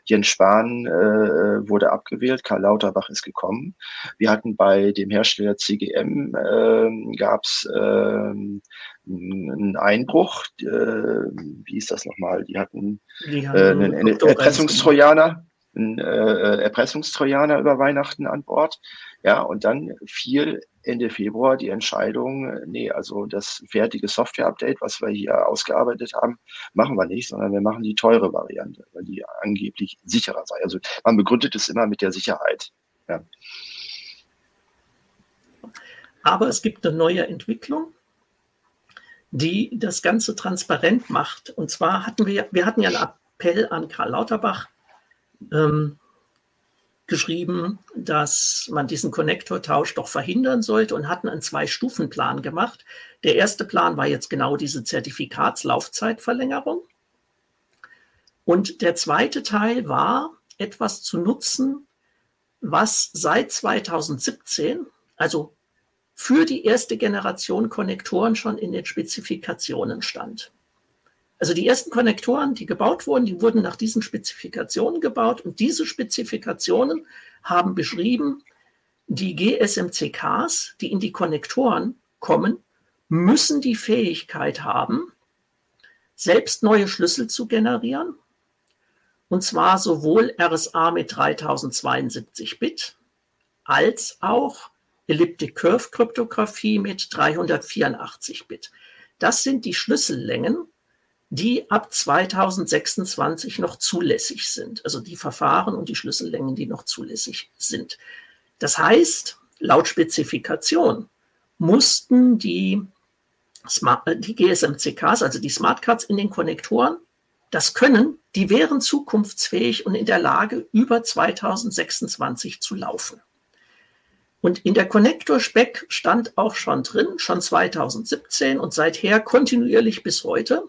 Jens Spahn äh, wurde abgewählt, Karl Lauterbach ist gekommen. Wir hatten bei dem Hersteller CGM äh, gab es äh, einen Einbruch. Äh, wie ist das nochmal? Die hatten äh, einen Erpressungstrojaner ein äh, Erpressungstrojaner über Weihnachten an Bord. Ja, und dann fiel Ende Februar die Entscheidung, nee, also das fertige Software-Update, was wir hier ausgearbeitet haben, machen wir nicht, sondern wir machen die teure Variante, weil die angeblich sicherer sei. Also man begründet es immer mit der Sicherheit. Ja. Aber es gibt eine neue Entwicklung, die das Ganze transparent macht. Und zwar hatten wir, wir hatten ja einen Appell an Karl Lauterbach, ähm, geschrieben, dass man diesen Konnektortausch doch verhindern sollte und hatten einen Zwei-Stufen-Plan gemacht. Der erste Plan war jetzt genau diese Zertifikatslaufzeitverlängerung. Und der zweite Teil war, etwas zu nutzen, was seit 2017, also für die erste Generation Konnektoren schon in den Spezifikationen stand. Also die ersten Konnektoren, die gebaut wurden, die wurden nach diesen Spezifikationen gebaut und diese Spezifikationen haben beschrieben, die GSMCKs, die in die Konnektoren kommen, müssen die Fähigkeit haben, selbst neue Schlüssel zu generieren. Und zwar sowohl RSA mit 3072 Bit als auch Elliptic Curve Kryptographie mit 384 Bit. Das sind die Schlüssellängen, die ab 2026 noch zulässig sind. Also die Verfahren und die Schlüssellängen, die noch zulässig sind. Das heißt, laut Spezifikation mussten die, Smart, äh, die GSMCKs, also die Smartcards in den Konnektoren, das können, die wären zukunftsfähig und in der Lage, über 2026 zu laufen. Und in der Konnektor-Spec stand auch schon drin, schon 2017 und seither kontinuierlich bis heute,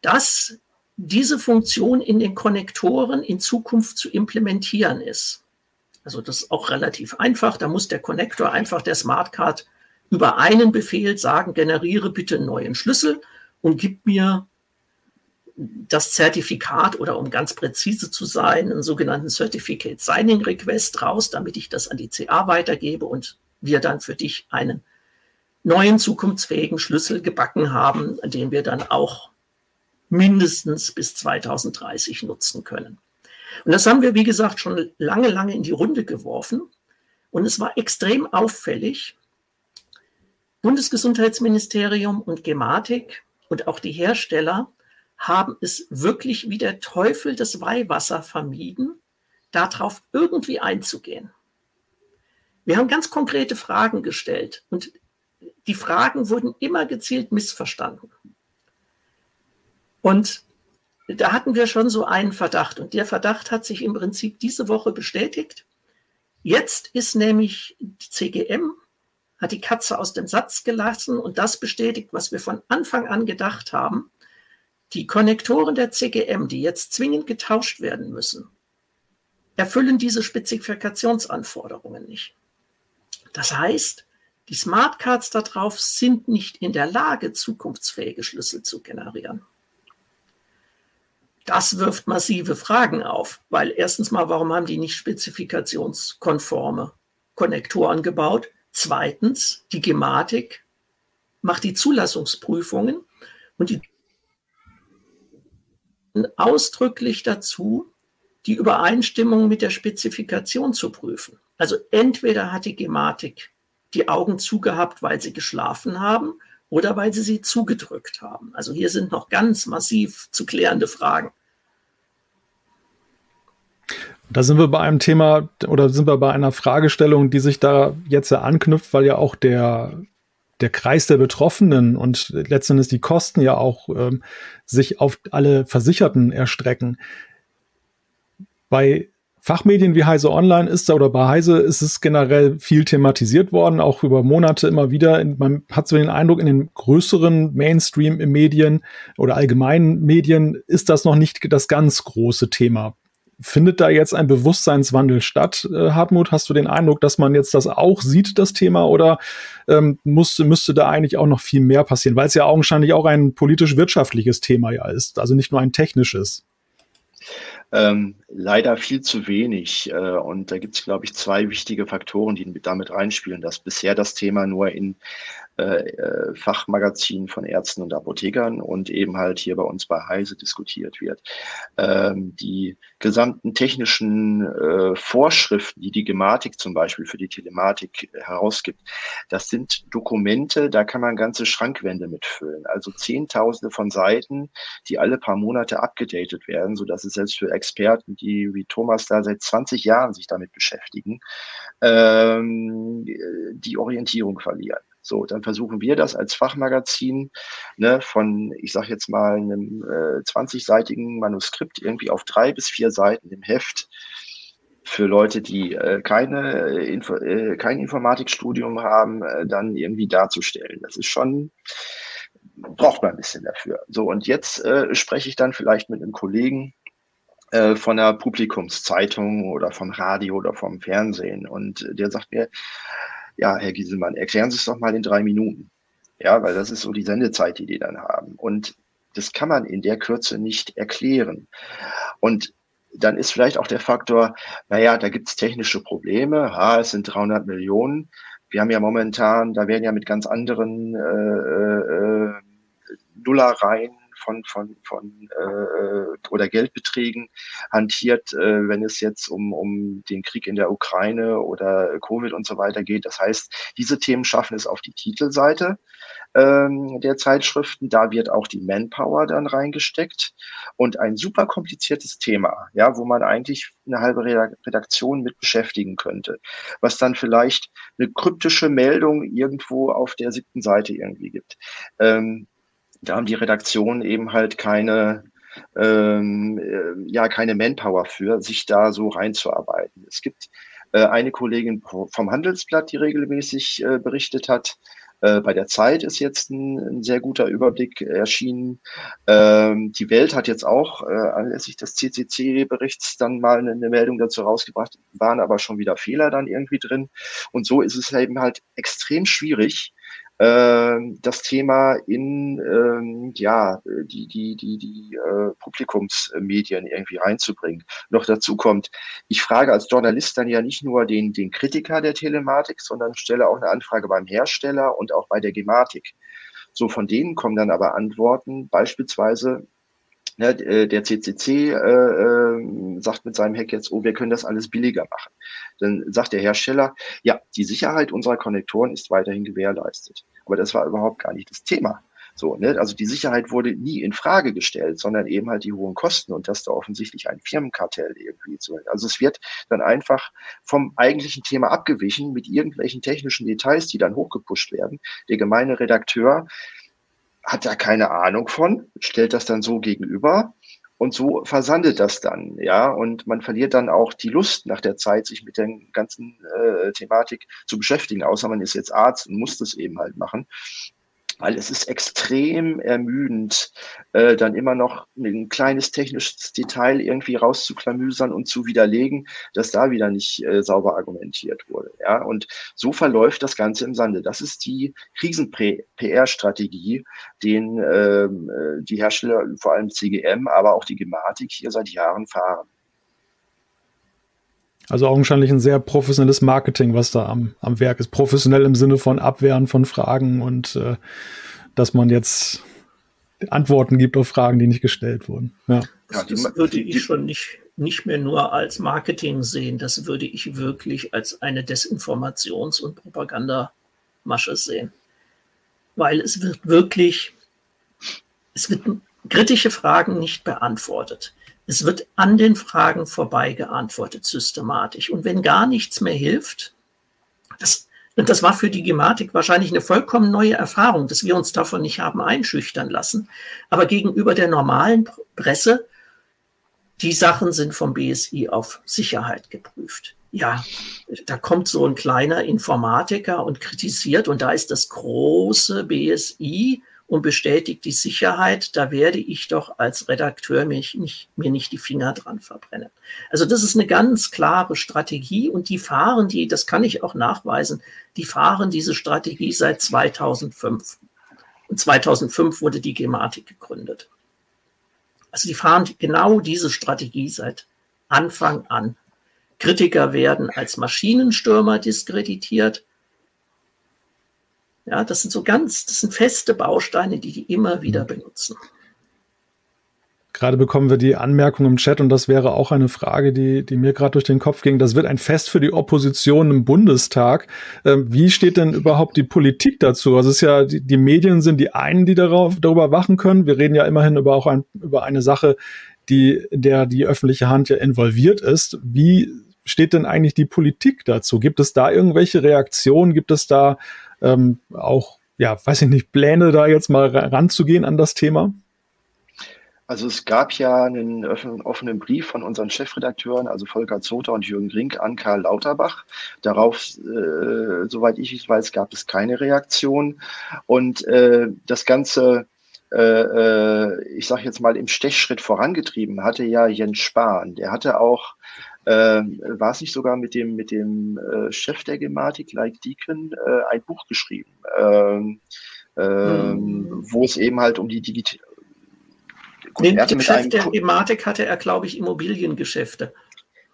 dass diese Funktion in den Konnektoren in Zukunft zu implementieren ist. Also das ist auch relativ einfach. Da muss der Konnektor einfach der Smartcard über einen Befehl sagen, generiere bitte einen neuen Schlüssel und gib mir das Zertifikat oder um ganz präzise zu sein, einen sogenannten Certificate Signing Request raus, damit ich das an die CA weitergebe und wir dann für dich einen neuen zukunftsfähigen Schlüssel gebacken haben, den wir dann auch mindestens bis 2030 nutzen können. Und das haben wir, wie gesagt, schon lange, lange in die Runde geworfen. Und es war extrem auffällig. Bundesgesundheitsministerium und Gematik und auch die Hersteller haben es wirklich wie der Teufel das Weihwasser vermieden, darauf irgendwie einzugehen. Wir haben ganz konkrete Fragen gestellt und die Fragen wurden immer gezielt missverstanden. Und da hatten wir schon so einen Verdacht und der Verdacht hat sich im Prinzip diese Woche bestätigt. Jetzt ist nämlich die CGM, hat die Katze aus dem Satz gelassen und das bestätigt, was wir von Anfang an gedacht haben. Die Konnektoren der CGM, die jetzt zwingend getauscht werden müssen, erfüllen diese Spezifikationsanforderungen nicht. Das heißt, die Smartcards darauf sind nicht in der Lage, zukunftsfähige Schlüssel zu generieren. Das wirft massive Fragen auf, weil erstens mal, warum haben die nicht spezifikationskonforme Konnektoren gebaut? Zweitens, die Gematik macht die Zulassungsprüfungen und die ausdrücklich dazu, die Übereinstimmung mit der Spezifikation zu prüfen. Also entweder hat die Gematik die Augen zugehabt, weil sie geschlafen haben, oder weil sie sie zugedrückt haben. Also hier sind noch ganz massiv zu klärende Fragen. Da sind wir bei einem Thema oder sind wir bei einer Fragestellung, die sich da jetzt ja anknüpft, weil ja auch der, der Kreis der Betroffenen und letztendlich die Kosten ja auch ähm, sich auf alle Versicherten erstrecken. Bei Fachmedien wie Heise Online ist da oder bei Heise ist es generell viel thematisiert worden, auch über Monate immer wieder. Man hat so den Eindruck, in den größeren Mainstream-Medien oder allgemeinen Medien ist das noch nicht das ganz große Thema. Findet da jetzt ein Bewusstseinswandel statt, äh, Hartmut? Hast du den Eindruck, dass man jetzt das auch sieht, das Thema, oder ähm, musste, müsste da eigentlich auch noch viel mehr passieren, weil es ja augenscheinlich auch ein politisch-wirtschaftliches Thema ja ist, also nicht nur ein technisches? Ähm, leider viel zu wenig. Äh, und da gibt es, glaube ich, zwei wichtige Faktoren, die damit reinspielen, dass bisher das Thema nur in äh, äh, Fachmagazin von Ärzten und Apothekern und eben halt hier bei uns bei Heise diskutiert wird. Ähm, die gesamten technischen äh, Vorschriften, die die Gematik zum Beispiel für die Telematik herausgibt, das sind Dokumente, da kann man ganze Schrankwände mitfüllen. Also Zehntausende von Seiten, die alle paar Monate abgedatet werden, so dass es selbst für Experten, die wie Thomas da seit 20 Jahren sich damit beschäftigen, ähm, die Orientierung verlieren. So, dann versuchen wir das als Fachmagazin ne, von, ich sage jetzt mal, einem äh, 20-seitigen Manuskript irgendwie auf drei bis vier Seiten im Heft für Leute, die äh, keine, äh, Info, äh, kein Informatikstudium haben, äh, dann irgendwie darzustellen. Das ist schon, braucht man ein bisschen dafür. So, und jetzt äh, spreche ich dann vielleicht mit einem Kollegen, äh, von der Publikumszeitung oder vom Radio oder vom Fernsehen. Und der sagt mir, ja, Herr Gieselmann, erklären Sie es doch mal in drei Minuten. Ja, weil das ist so die Sendezeit, die die dann haben. Und das kann man in der Kürze nicht erklären. Und dann ist vielleicht auch der Faktor, naja, da gibt es technische Probleme, ha, es sind 300 Millionen. Wir haben ja momentan, da werden ja mit ganz anderen äh, äh, äh Nullereien von, von, von äh, oder Geldbeträgen hantiert, äh, wenn es jetzt um, um den Krieg in der Ukraine oder Covid und so weiter geht. Das heißt, diese Themen schaffen es auf die Titelseite ähm, der Zeitschriften. Da wird auch die Manpower dann reingesteckt und ein super kompliziertes Thema, ja, wo man eigentlich eine halbe Redaktion mit beschäftigen könnte, was dann vielleicht eine kryptische Meldung irgendwo auf der siebten Seite irgendwie gibt. Ähm, da haben die Redaktionen eben halt keine, ähm, äh, ja, keine Manpower für, sich da so reinzuarbeiten. Es gibt äh, eine Kollegin vom Handelsblatt, die regelmäßig äh, berichtet hat. Äh, bei der Zeit ist jetzt ein, ein sehr guter Überblick erschienen. Ähm, die Welt hat jetzt auch äh, anlässlich des CCC-Berichts dann mal eine, eine Meldung dazu rausgebracht, waren aber schon wieder Fehler dann irgendwie drin. Und so ist es eben halt extrem schwierig, das Thema in äh, ja die die die die äh, Publikumsmedien irgendwie reinzubringen. Noch dazu kommt, ich frage als Journalist dann ja nicht nur den den Kritiker der Telematik, sondern stelle auch eine Anfrage beim Hersteller und auch bei der Gematik. So von denen kommen dann aber Antworten, beispielsweise Ne, äh, der CCC äh, äh, sagt mit seinem Hack jetzt, oh, wir können das alles billiger machen. Dann sagt der Hersteller, ja, die Sicherheit unserer Konnektoren ist weiterhin gewährleistet. Aber das war überhaupt gar nicht das Thema. So, ne? Also die Sicherheit wurde nie in Frage gestellt, sondern eben halt die hohen Kosten und dass da offensichtlich ein Firmenkartell irgendwie zu. Also es wird dann einfach vom eigentlichen Thema abgewichen mit irgendwelchen technischen Details, die dann hochgepusht werden. Der gemeine Redakteur hat da keine Ahnung von, stellt das dann so gegenüber und so versandet das dann, ja, und man verliert dann auch die Lust nach der Zeit, sich mit der ganzen äh, Thematik zu beschäftigen, außer man ist jetzt Arzt und muss das eben halt machen weil es ist extrem ermüdend, äh, dann immer noch ein kleines technisches Detail irgendwie rauszuklamüsern und zu widerlegen, dass da wieder nicht äh, sauber argumentiert wurde. Ja, und so verläuft das Ganze im Sande. Das ist die Kriesen-PR-Strategie, den ähm, äh, die Hersteller, vor allem CGM, aber auch die Gematik hier seit Jahren fahren. Also augenscheinlich ein sehr professionelles Marketing, was da am, am Werk ist. Professionell im Sinne von Abwehren von Fragen und äh, dass man jetzt Antworten gibt auf Fragen, die nicht gestellt wurden. Ja. Das, das würde ich schon nicht, nicht mehr nur als Marketing sehen, das würde ich wirklich als eine Desinformations- und Propagandamasche sehen. Weil es wird wirklich, es wird kritische Fragen nicht beantwortet. Es wird an den Fragen vorbei geantwortet, systematisch. Und wenn gar nichts mehr hilft, das, und das war für die Gematik wahrscheinlich eine vollkommen neue Erfahrung, dass wir uns davon nicht haben einschüchtern lassen. Aber gegenüber der normalen Presse, die Sachen sind vom BSI auf Sicherheit geprüft. Ja, da kommt so ein kleiner Informatiker und kritisiert, und da ist das große BSI und bestätigt die Sicherheit, da werde ich doch als Redakteur mich nicht, mir nicht die Finger dran verbrennen. Also das ist eine ganz klare Strategie und die fahren die, das kann ich auch nachweisen, die fahren diese Strategie seit 2005. Und 2005 wurde die Gematik gegründet. Also die fahren genau diese Strategie seit Anfang an. Kritiker werden als Maschinenstürmer diskreditiert ja, das sind so ganz, das sind feste Bausteine, die die immer wieder benutzen. Gerade bekommen wir die Anmerkung im Chat und das wäre auch eine Frage, die, die mir gerade durch den Kopf ging. Das wird ein Fest für die Opposition im Bundestag. Ähm, wie steht denn überhaupt die Politik dazu? Also es ist ja, die, die Medien sind die einen, die darauf, darüber wachen können. Wir reden ja immerhin über auch ein, über eine Sache, die, der die öffentliche Hand ja involviert ist. Wie steht denn eigentlich die Politik dazu? Gibt es da irgendwelche Reaktionen? Gibt es da ähm, auch, ja, weiß ich nicht, Pläne da jetzt mal ranzugehen an das Thema? Also es gab ja einen offenen Brief von unseren Chefredakteuren, also Volker Zoter und Jürgen Grink an Karl Lauterbach. Darauf, äh, soweit ich weiß, gab es keine Reaktion. Und äh, das Ganze, äh, äh ich sage jetzt mal, im Stechschritt vorangetrieben hatte ja Jens Spahn. Der hatte auch äh, war es nicht sogar mit dem, mit dem äh, Chef der Gematik, Like Deacon, äh, ein Buch geschrieben, ähm, ähm, mhm. wo es eben halt um die Digitalisierung. Nee, der Chef der Gematik hatte er, glaube ich, Immobiliengeschäfte.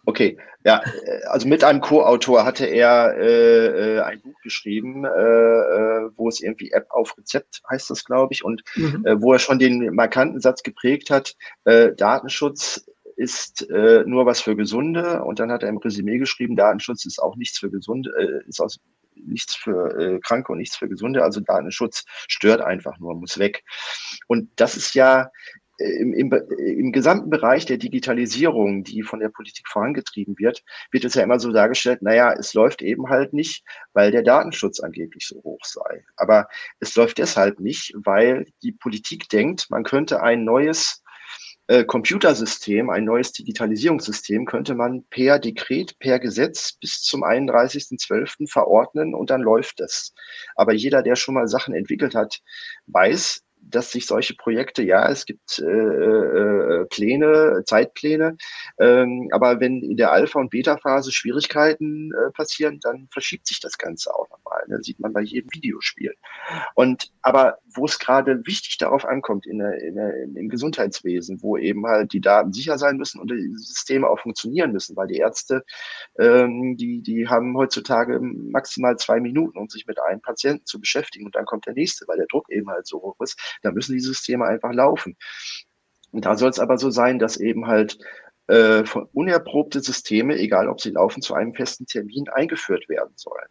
Okay, ja, also mit einem Co-Autor hatte er äh, äh, ein Buch geschrieben, äh, äh, wo es irgendwie App auf Rezept heißt das, glaube ich, und mhm. äh, wo er schon den markanten Satz geprägt hat, äh, Datenschutz ist äh, nur was für Gesunde. Und dann hat er im Resümee geschrieben, Datenschutz ist auch nichts für Gesunde, äh, ist aus, nichts für äh, Kranke und nichts für Gesunde. Also Datenschutz stört einfach nur, muss weg. Und das ist ja äh, im, im, im gesamten Bereich der Digitalisierung, die von der Politik vorangetrieben wird, wird es ja immer so dargestellt, naja, es läuft eben halt nicht, weil der Datenschutz angeblich so hoch sei. Aber es läuft deshalb nicht, weil die Politik denkt, man könnte ein neues äh, Computersystem, ein neues Digitalisierungssystem, könnte man per Dekret, per Gesetz bis zum 31.12. verordnen und dann läuft es. Aber jeder, der schon mal Sachen entwickelt hat, weiß, dass sich solche Projekte, ja, es gibt äh, äh, Pläne, Zeitpläne, ähm, aber wenn in der Alpha- und Beta-Phase Schwierigkeiten äh, passieren, dann verschiebt sich das Ganze auch nochmal. Das sieht man bei jedem Videospiel. Und aber wo es gerade wichtig darauf ankommt in der, in der, im Gesundheitswesen, wo eben halt die Daten sicher sein müssen und die Systeme auch funktionieren müssen, weil die Ärzte, ähm, die, die haben heutzutage maximal zwei Minuten, um sich mit einem Patienten zu beschäftigen und dann kommt der nächste, weil der Druck eben halt so hoch ist. Da müssen die Systeme einfach laufen. Und da soll es aber so sein, dass eben halt äh, unerprobte Systeme, egal ob sie laufen, zu einem festen Termin eingeführt werden sollen.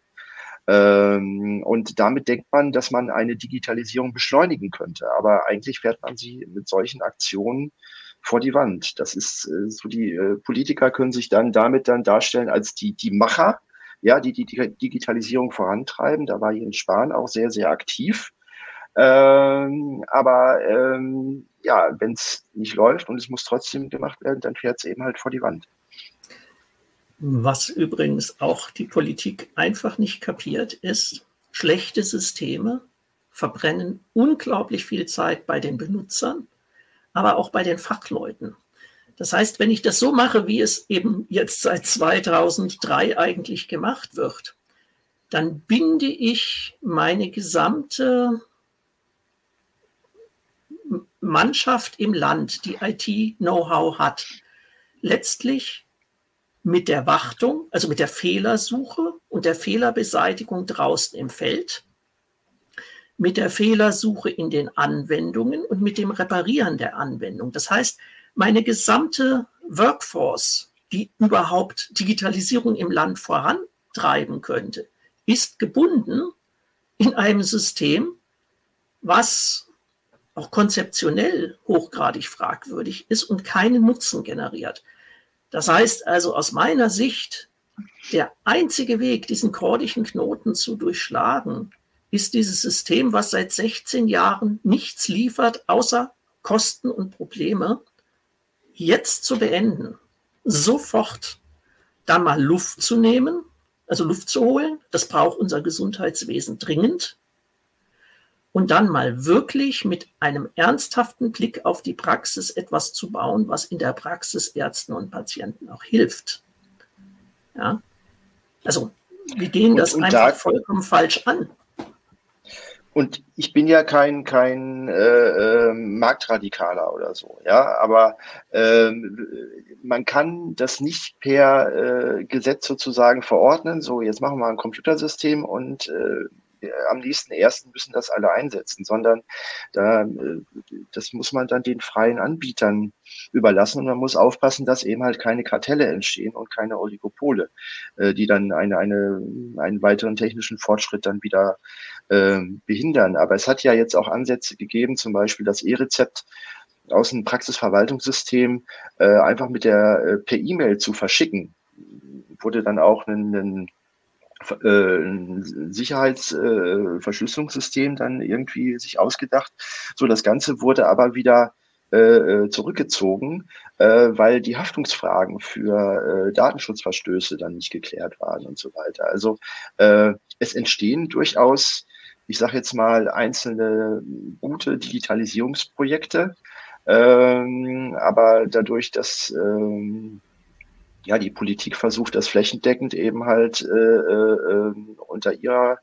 Ähm, und damit denkt man, dass man eine Digitalisierung beschleunigen könnte. Aber eigentlich fährt man sie mit solchen Aktionen vor die Wand. Das ist äh, so, die äh, Politiker können sich dann damit dann darstellen als die, die Macher, ja, die die Digitalisierung vorantreiben. Da war Jens Spahn auch sehr, sehr aktiv. Ähm, aber ähm, ja, wenn es nicht läuft und es muss trotzdem gemacht werden, dann fährt es eben halt vor die Wand. Was übrigens auch die Politik einfach nicht kapiert, ist, schlechte Systeme verbrennen unglaublich viel Zeit bei den Benutzern, aber auch bei den Fachleuten. Das heißt, wenn ich das so mache, wie es eben jetzt seit 2003 eigentlich gemacht wird, dann binde ich meine gesamte Mannschaft im Land, die IT-Know-how hat, letztlich mit der Wartung, also mit der Fehlersuche und der Fehlerbeseitigung draußen im Feld, mit der Fehlersuche in den Anwendungen und mit dem Reparieren der Anwendung. Das heißt, meine gesamte Workforce, die überhaupt Digitalisierung im Land vorantreiben könnte, ist gebunden in einem System, was auch konzeptionell hochgradig fragwürdig ist und keinen Nutzen generiert. Das heißt also aus meiner Sicht, der einzige Weg, diesen kordischen Knoten zu durchschlagen, ist dieses System, was seit 16 Jahren nichts liefert, außer Kosten und Probleme, jetzt zu beenden. Sofort da mal Luft zu nehmen, also Luft zu holen. Das braucht unser Gesundheitswesen dringend und dann mal wirklich mit einem ernsthaften Blick auf die Praxis etwas zu bauen, was in der Praxis Ärzten und Patienten auch hilft. Ja? Also wir gehen und, das und einfach da, vollkommen falsch an. Und ich bin ja kein, kein äh, äh, Marktradikaler oder so, ja, aber äh, man kann das nicht per äh, Gesetz sozusagen verordnen. So, jetzt machen wir ein Computersystem und äh, am nächsten ersten müssen das alle einsetzen, sondern da, äh, das muss man dann den freien Anbietern überlassen und man muss aufpassen, dass eben halt keine Kartelle entstehen und keine Oligopole, äh, die dann eine, eine, einen weiteren technischen Fortschritt dann wieder äh, behindern. Aber es hat ja jetzt auch Ansätze gegeben, zum Beispiel das E-Rezept aus dem Praxisverwaltungssystem äh, einfach mit der äh, per E-Mail zu verschicken wurde dann auch ein, ein äh, ein Sicherheitsverschlüsselungssystem äh, dann irgendwie sich ausgedacht. So, das Ganze wurde aber wieder äh, zurückgezogen, weil die Haftungsfragen für Datenschutzverstöße dann nicht geklärt waren und so weiter. Also es entstehen durchaus, ich sage jetzt mal, einzelne gute Digitalisierungsprojekte, ähm, aber dadurch, dass ähm, ja, die Politik versucht, das flächendeckend eben halt äh, äh, unter ihrer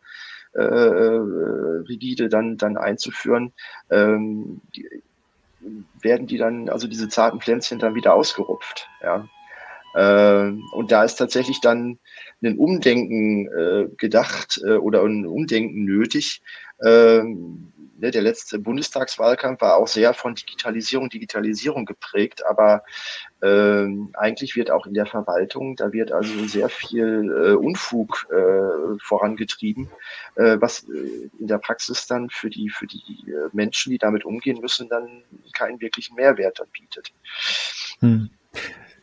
äh, Rigide dann, dann einzuführen, ähm, die, werden die dann, also diese zarten Pflänzchen dann wieder ausgerupft. Ja. Äh, und da ist tatsächlich dann ein Umdenken äh, gedacht äh, oder ein Umdenken nötig. Ähm, ne, der letzte Bundestagswahlkampf war auch sehr von Digitalisierung, Digitalisierung geprägt, aber ähm, eigentlich wird auch in der Verwaltung, da wird also sehr viel äh, Unfug äh, vorangetrieben, äh, was äh, in der Praxis dann für die, für die äh, Menschen, die damit umgehen müssen, dann keinen wirklichen Mehrwert dann bietet. Hm.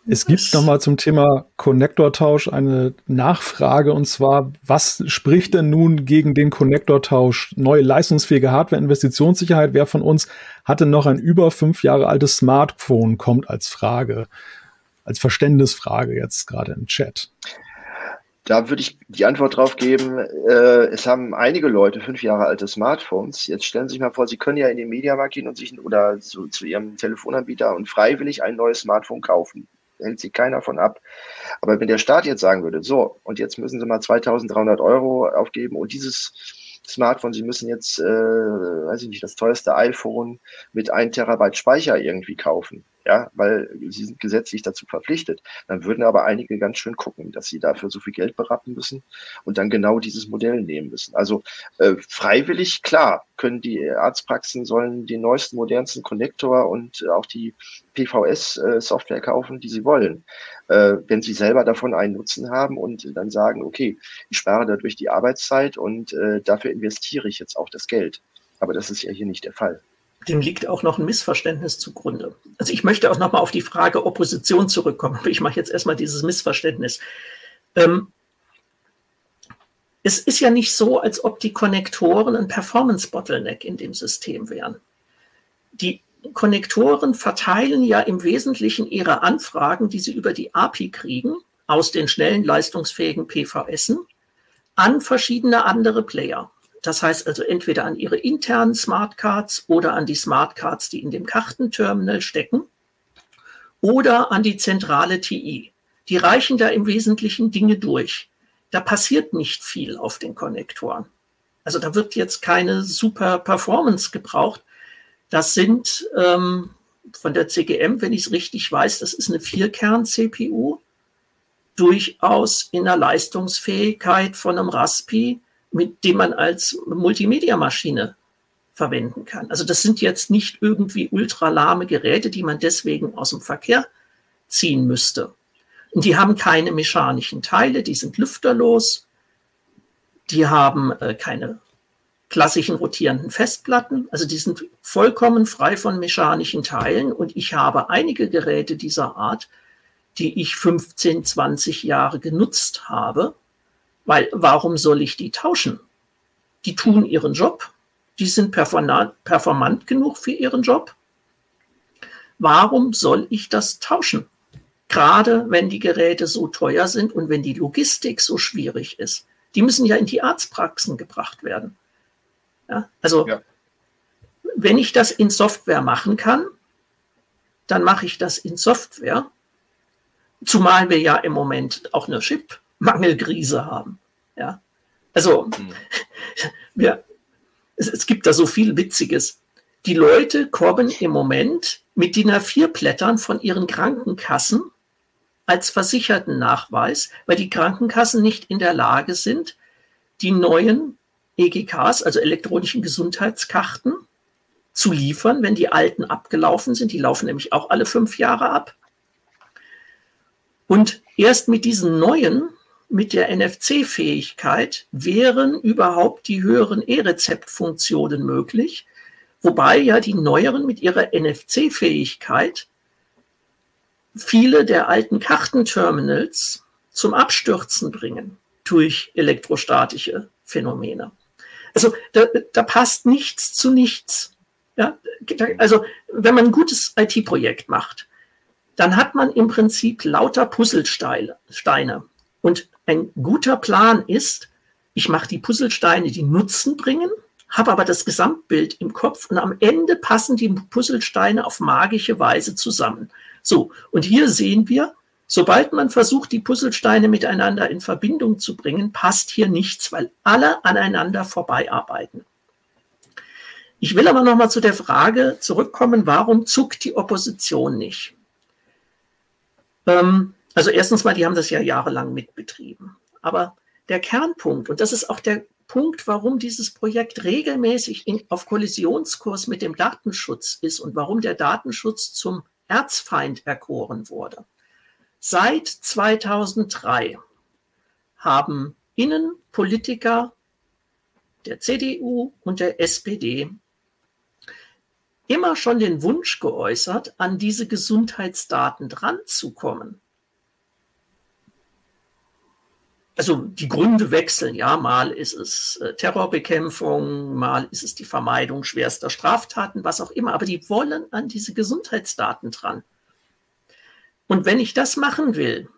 Es gibt nochmal zum Thema Connector-Tausch eine Nachfrage und zwar, was spricht denn nun gegen den Connector-Tausch? Neue leistungsfähige Hardware, Investitionssicherheit. Wer von uns hatte noch ein über fünf Jahre altes Smartphone? Kommt als Frage, als Verständnisfrage jetzt gerade im Chat. Da würde ich die Antwort drauf geben, äh, es haben einige Leute fünf Jahre alte Smartphones. Jetzt stellen Sie sich mal vor, Sie können ja in den Mediamarkt gehen und sich oder zu, zu Ihrem Telefonanbieter und freiwillig ein neues Smartphone kaufen. Hält sich keiner von ab. Aber wenn der Staat jetzt sagen würde, so, und jetzt müssen Sie mal 2300 Euro aufgeben und dieses Smartphone, Sie müssen jetzt, äh, weiß ich nicht, das teuerste iPhone mit 1 Terabyte Speicher irgendwie kaufen ja, weil sie sind gesetzlich dazu verpflichtet. Dann würden aber einige ganz schön gucken, dass sie dafür so viel Geld beraten müssen und dann genau dieses Modell nehmen müssen. Also äh, freiwillig, klar, können die Arztpraxen sollen den neuesten, modernsten Konnektor und auch die PVS-Software äh, kaufen, die sie wollen. Äh, wenn sie selber davon einen Nutzen haben und dann sagen, okay, ich spare dadurch die Arbeitszeit und äh, dafür investiere ich jetzt auch das Geld. Aber das ist ja hier nicht der Fall dem liegt auch noch ein Missverständnis zugrunde. Also ich möchte auch noch mal auf die Frage Opposition zurückkommen. <laughs> Ich mache jetzt erstmal dieses Missverständnis. Ähm, es ist ja nicht so, als ob die Konnektoren ein Performance-Bottleneck in dem System wären. Die Konnektoren verteilen ja im Wesentlichen ihre Anfragen, die sie über die API kriegen, aus den schnellen, leistungsfähigen PVSen, an verschiedene andere Player. Das heißt also entweder an Ihre internen Smartcards oder an die Smartcards, die in dem Kartenterminal stecken oder an die zentrale TI. Die reichen da im Wesentlichen Dinge durch. Da passiert nicht viel auf den Konnektoren. Also da wird jetzt keine super Performance gebraucht. Das sind ähm, von der CGM, wenn ich es richtig weiß, das ist eine Vierkern-CPU, durchaus in der Leistungsfähigkeit von einem Raspi mit dem man als Multimedia-Maschine verwenden kann. Also das sind jetzt nicht irgendwie ultralahme Geräte, die man deswegen aus dem Verkehr ziehen müsste. Und die haben keine mechanischen Teile, die sind lüfterlos, die haben äh, keine klassischen rotierenden Festplatten, also die sind vollkommen frei von mechanischen Teilen und ich habe einige Geräte dieser Art, die ich 15, 20 Jahre genutzt habe weil warum soll ich die tauschen? Die tun ihren Job, die sind performant genug für ihren Job. Warum soll ich das tauschen? Gerade wenn die Geräte so teuer sind und wenn die Logistik so schwierig ist. Die müssen ja in die Arztpraxen gebracht werden. Ja, also ja. wenn ich das in Software machen kann, dann mache ich das in Software. Zumal wir ja im Moment auch eine Chip-Mangelkrise haben. Ja, also mhm. ja, es, es gibt da so viel Witziges. Die Leute kommen im Moment mit DIN A4-Blättern von ihren Krankenkassen als Versichertennachweis, weil die Krankenkassen nicht in der Lage sind, die neuen EGKs, also elektronischen Gesundheitskarten, zu liefern, wenn die alten abgelaufen sind. Die laufen nämlich auch alle fünf Jahre ab. Und erst mit diesen neuen mit der NFC-Fähigkeit wären überhaupt die höheren E-Rezept-Funktionen möglich, wobei ja die neueren mit ihrer NFC-Fähigkeit viele der alten Kartenterminals zum Abstürzen bringen durch elektrostatische Phänomene. Also da, da passt nichts zu nichts. Ja, also wenn man ein gutes IT-Projekt macht, dann hat man im Prinzip lauter Puzzlesteine. Und ein guter Plan ist, ich mache die Puzzlesteine, die Nutzen bringen, habe aber das Gesamtbild im Kopf und am Ende passen die Puzzlesteine auf magische Weise zusammen. So, und hier sehen wir, sobald man versucht, die Puzzlesteine miteinander in Verbindung zu bringen, passt hier nichts, weil alle aneinander vorbeiarbeiten. Ich will aber noch mal zu der Frage zurückkommen, warum zuckt die Opposition nicht? Ähm, also erstens mal, die haben das ja jahrelang mitbetrieben. Aber der Kernpunkt, und das ist auch der Punkt, warum dieses Projekt regelmäßig in, auf Kollisionskurs mit dem Datenschutz ist und warum der Datenschutz zum Erzfeind erkoren wurde. Seit 2003 haben Innenpolitiker der CDU und der SPD immer schon den Wunsch geäußert, an diese Gesundheitsdaten dranzukommen. Also die Gründe wechseln. Ja, mal ist es äh, Terrorbekämpfung, mal ist es die Vermeidung schwerster Straftaten, was auch immer. Aber die wollen an diese Gesundheitsdaten dran. Und wenn ich das machen will,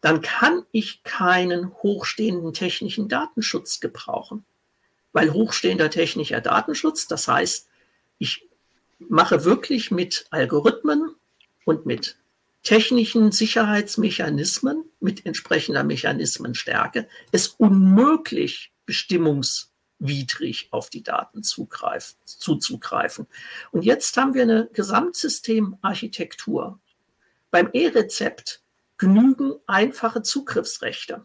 dann kann ich keinen hochstehenden technischen Datenschutz gebrauchen. Weil hochstehender technischer Datenschutz, das heißt, ich mache wirklich mit Algorithmen und mit technischen Sicherheitsmechanismen mit entsprechender Mechanismenstärke es unmöglich, bestimmungswidrig auf die Daten zugreif, zuzugreifen. Und jetzt haben wir eine Gesamtsystemarchitektur. Beim E-Rezept genügen einfache Zugriffsrechte.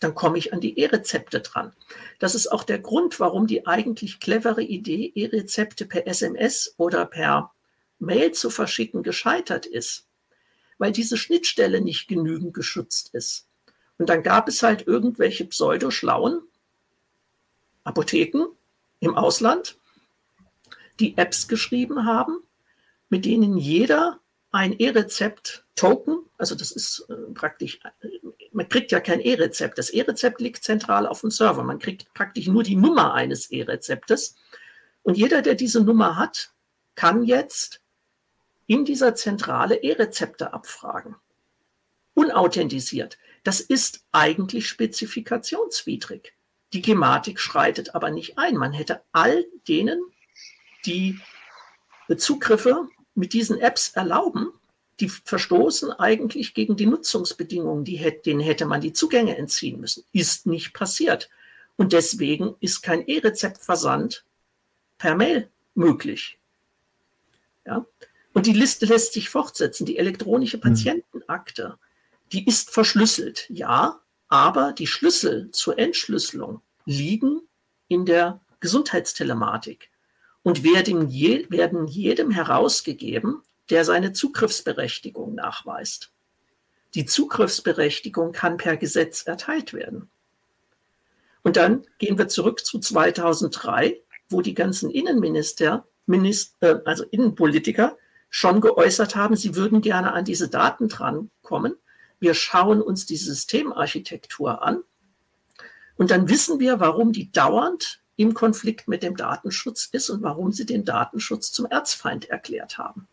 Dann komme ich an die E-Rezepte dran. Das ist auch der Grund, warum die eigentlich clevere Idee, E-Rezepte per SMS oder per Mail zu verschicken, gescheitert ist weil diese Schnittstelle nicht genügend geschützt ist. Und dann gab es halt irgendwelche pseudo-schlauen Apotheken im Ausland, die Apps geschrieben haben, mit denen jeder ein E-Rezept-Token, also das ist äh, praktisch, äh, man kriegt ja kein E-Rezept. Das E-Rezept liegt zentral auf dem Server. Man kriegt praktisch nur die Nummer eines E-Rezeptes. Und jeder, der diese Nummer hat, kann jetzt in dieser Zentrale E-Rezepte abfragen. Unauthentisiert. Das ist eigentlich spezifikationswidrig. Die Gematik schreitet aber nicht ein. Man hätte all denen, die Zugriffe mit diesen Apps erlauben, die verstoßen eigentlich gegen die Nutzungsbedingungen, die, denen hätte man die Zugänge entziehen müssen. Ist nicht passiert. Und deswegen ist kein E-Rezeptversand per Mail möglich. Ja? Und die Liste lässt sich fortsetzen. Die elektronische hm. Patientenakte, die ist verschlüsselt, ja, aber die Schlüssel zur Entschlüsselung liegen in der Gesundheitstelematik und werden, je, werden jedem herausgegeben, der seine Zugriffsberechtigung nachweist. Die Zugriffsberechtigung kann per Gesetz erteilt werden. Und dann gehen wir zurück zu 2003, wo die ganzen Innenminister, Minister, also Innenpolitiker schon geäußert haben, sie würden gerne an diese Daten drankommen. Wir schauen uns die Systemarchitektur an und dann wissen wir, warum die dauernd im Konflikt mit dem Datenschutz ist und warum sie den Datenschutz zum Erzfeind erklärt haben.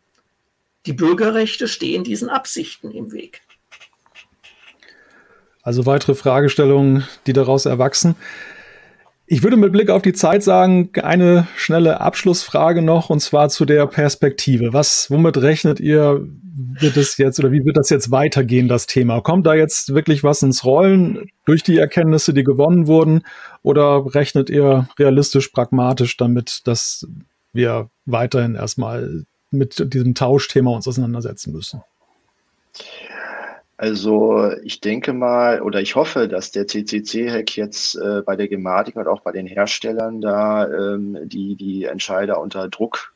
Die Bürgerrechte stehen diesen Absichten im Weg. Also weitere Fragestellungen, die daraus erwachsen. Ich würde mit Blick auf die Zeit sagen, eine schnelle Abschlussfrage noch, und zwar zu der Perspektive. Was, womit rechnet ihr, wird es jetzt oder wie wird das jetzt weitergehen, das Thema? Kommt da jetzt wirklich was ins Rollen durch die Erkenntnisse, die gewonnen wurden? Oder rechnet ihr realistisch, pragmatisch damit, dass wir weiterhin erstmal mit diesem Tauschthema uns auseinandersetzen müssen? Also ich denke mal oder ich hoffe, dass der CCC-Hack jetzt äh, bei der Gematik und auch bei den Herstellern da ähm, die, die Entscheider unter Druck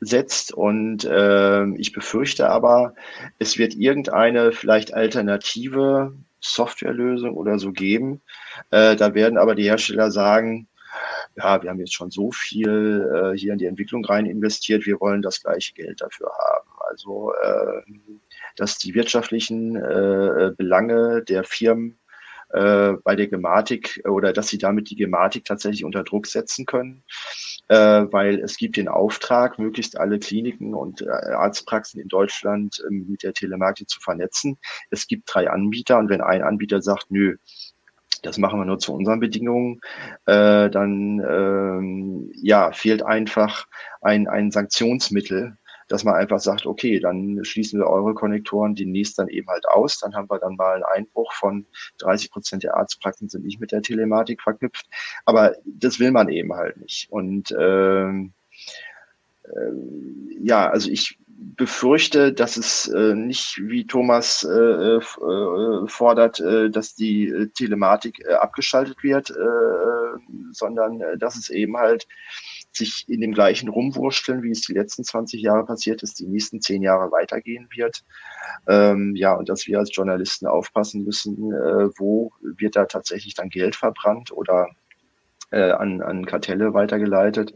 setzt. Und äh, ich befürchte aber, es wird irgendeine vielleicht alternative Softwarelösung oder so geben. Äh, da werden aber die Hersteller sagen, ja, wir haben jetzt schon so viel äh, hier in die Entwicklung rein investiert, wir wollen das gleiche Geld dafür haben. Also äh, dass die wirtschaftlichen äh, Belange der Firmen äh, bei der Gematik oder dass sie damit die Gematik tatsächlich unter Druck setzen können, äh, weil es gibt den Auftrag, möglichst alle Kliniken und äh, Arztpraxen in Deutschland äh, mit der Telematik zu vernetzen. Es gibt drei Anbieter und wenn ein Anbieter sagt, nö, das machen wir nur zu unseren Bedingungen, äh, dann ähm, ja, fehlt einfach ein, ein Sanktionsmittel, dass man einfach sagt, okay, dann schließen wir eure Konnektoren demnächst dann eben halt aus. Dann haben wir dann mal einen Einbruch von 30 Prozent der Arztpraxen sind nicht mit der Telematik verknüpft. Aber das will man eben halt nicht. Und ähm, äh, ja, also ich befürchte, dass es äh, nicht, wie Thomas äh, äh, fordert, äh, dass die äh, Telematik abgeschaltet wird, sondern dass es eben halt sich in dem gleichen rumwurschteln, wie es die letzten 20 Jahre passiert ist, die nächsten zehn Jahre weitergehen wird. Ähm, ja, und dass wir als Journalisten aufpassen müssen, äh, wo wird da tatsächlich dann Geld verbrannt oder äh, an, an Kartelle weitergeleitet,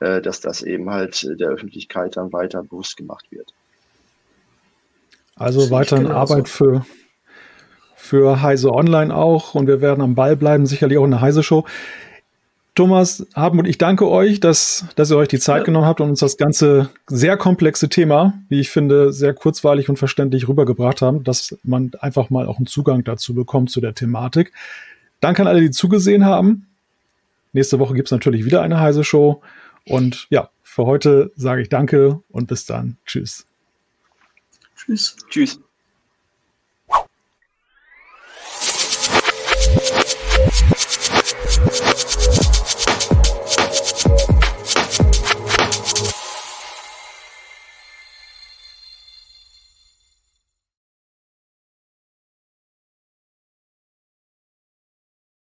äh, dass das eben halt der Öffentlichkeit dann weiter bewusst gemacht wird. Also weiterhin Arbeit für, für Heise Online auch und wir werden am Ball bleiben, sicherlich auch in der Heise Show. Thomas, Hartmut, ich danke euch, dass, dass ihr euch die Zeit ja. genommen habt und uns das ganze sehr komplexe Thema, wie ich finde, sehr kurzweilig und verständlich rübergebracht haben, dass man einfach mal auch einen Zugang dazu bekommt zu der Thematik. Danke an alle, die zugesehen haben. Nächste Woche gibt es natürlich wieder eine heiße Show. Und ja, für heute sage ich danke und bis dann. Tschüss. Tschüss. Tschüss.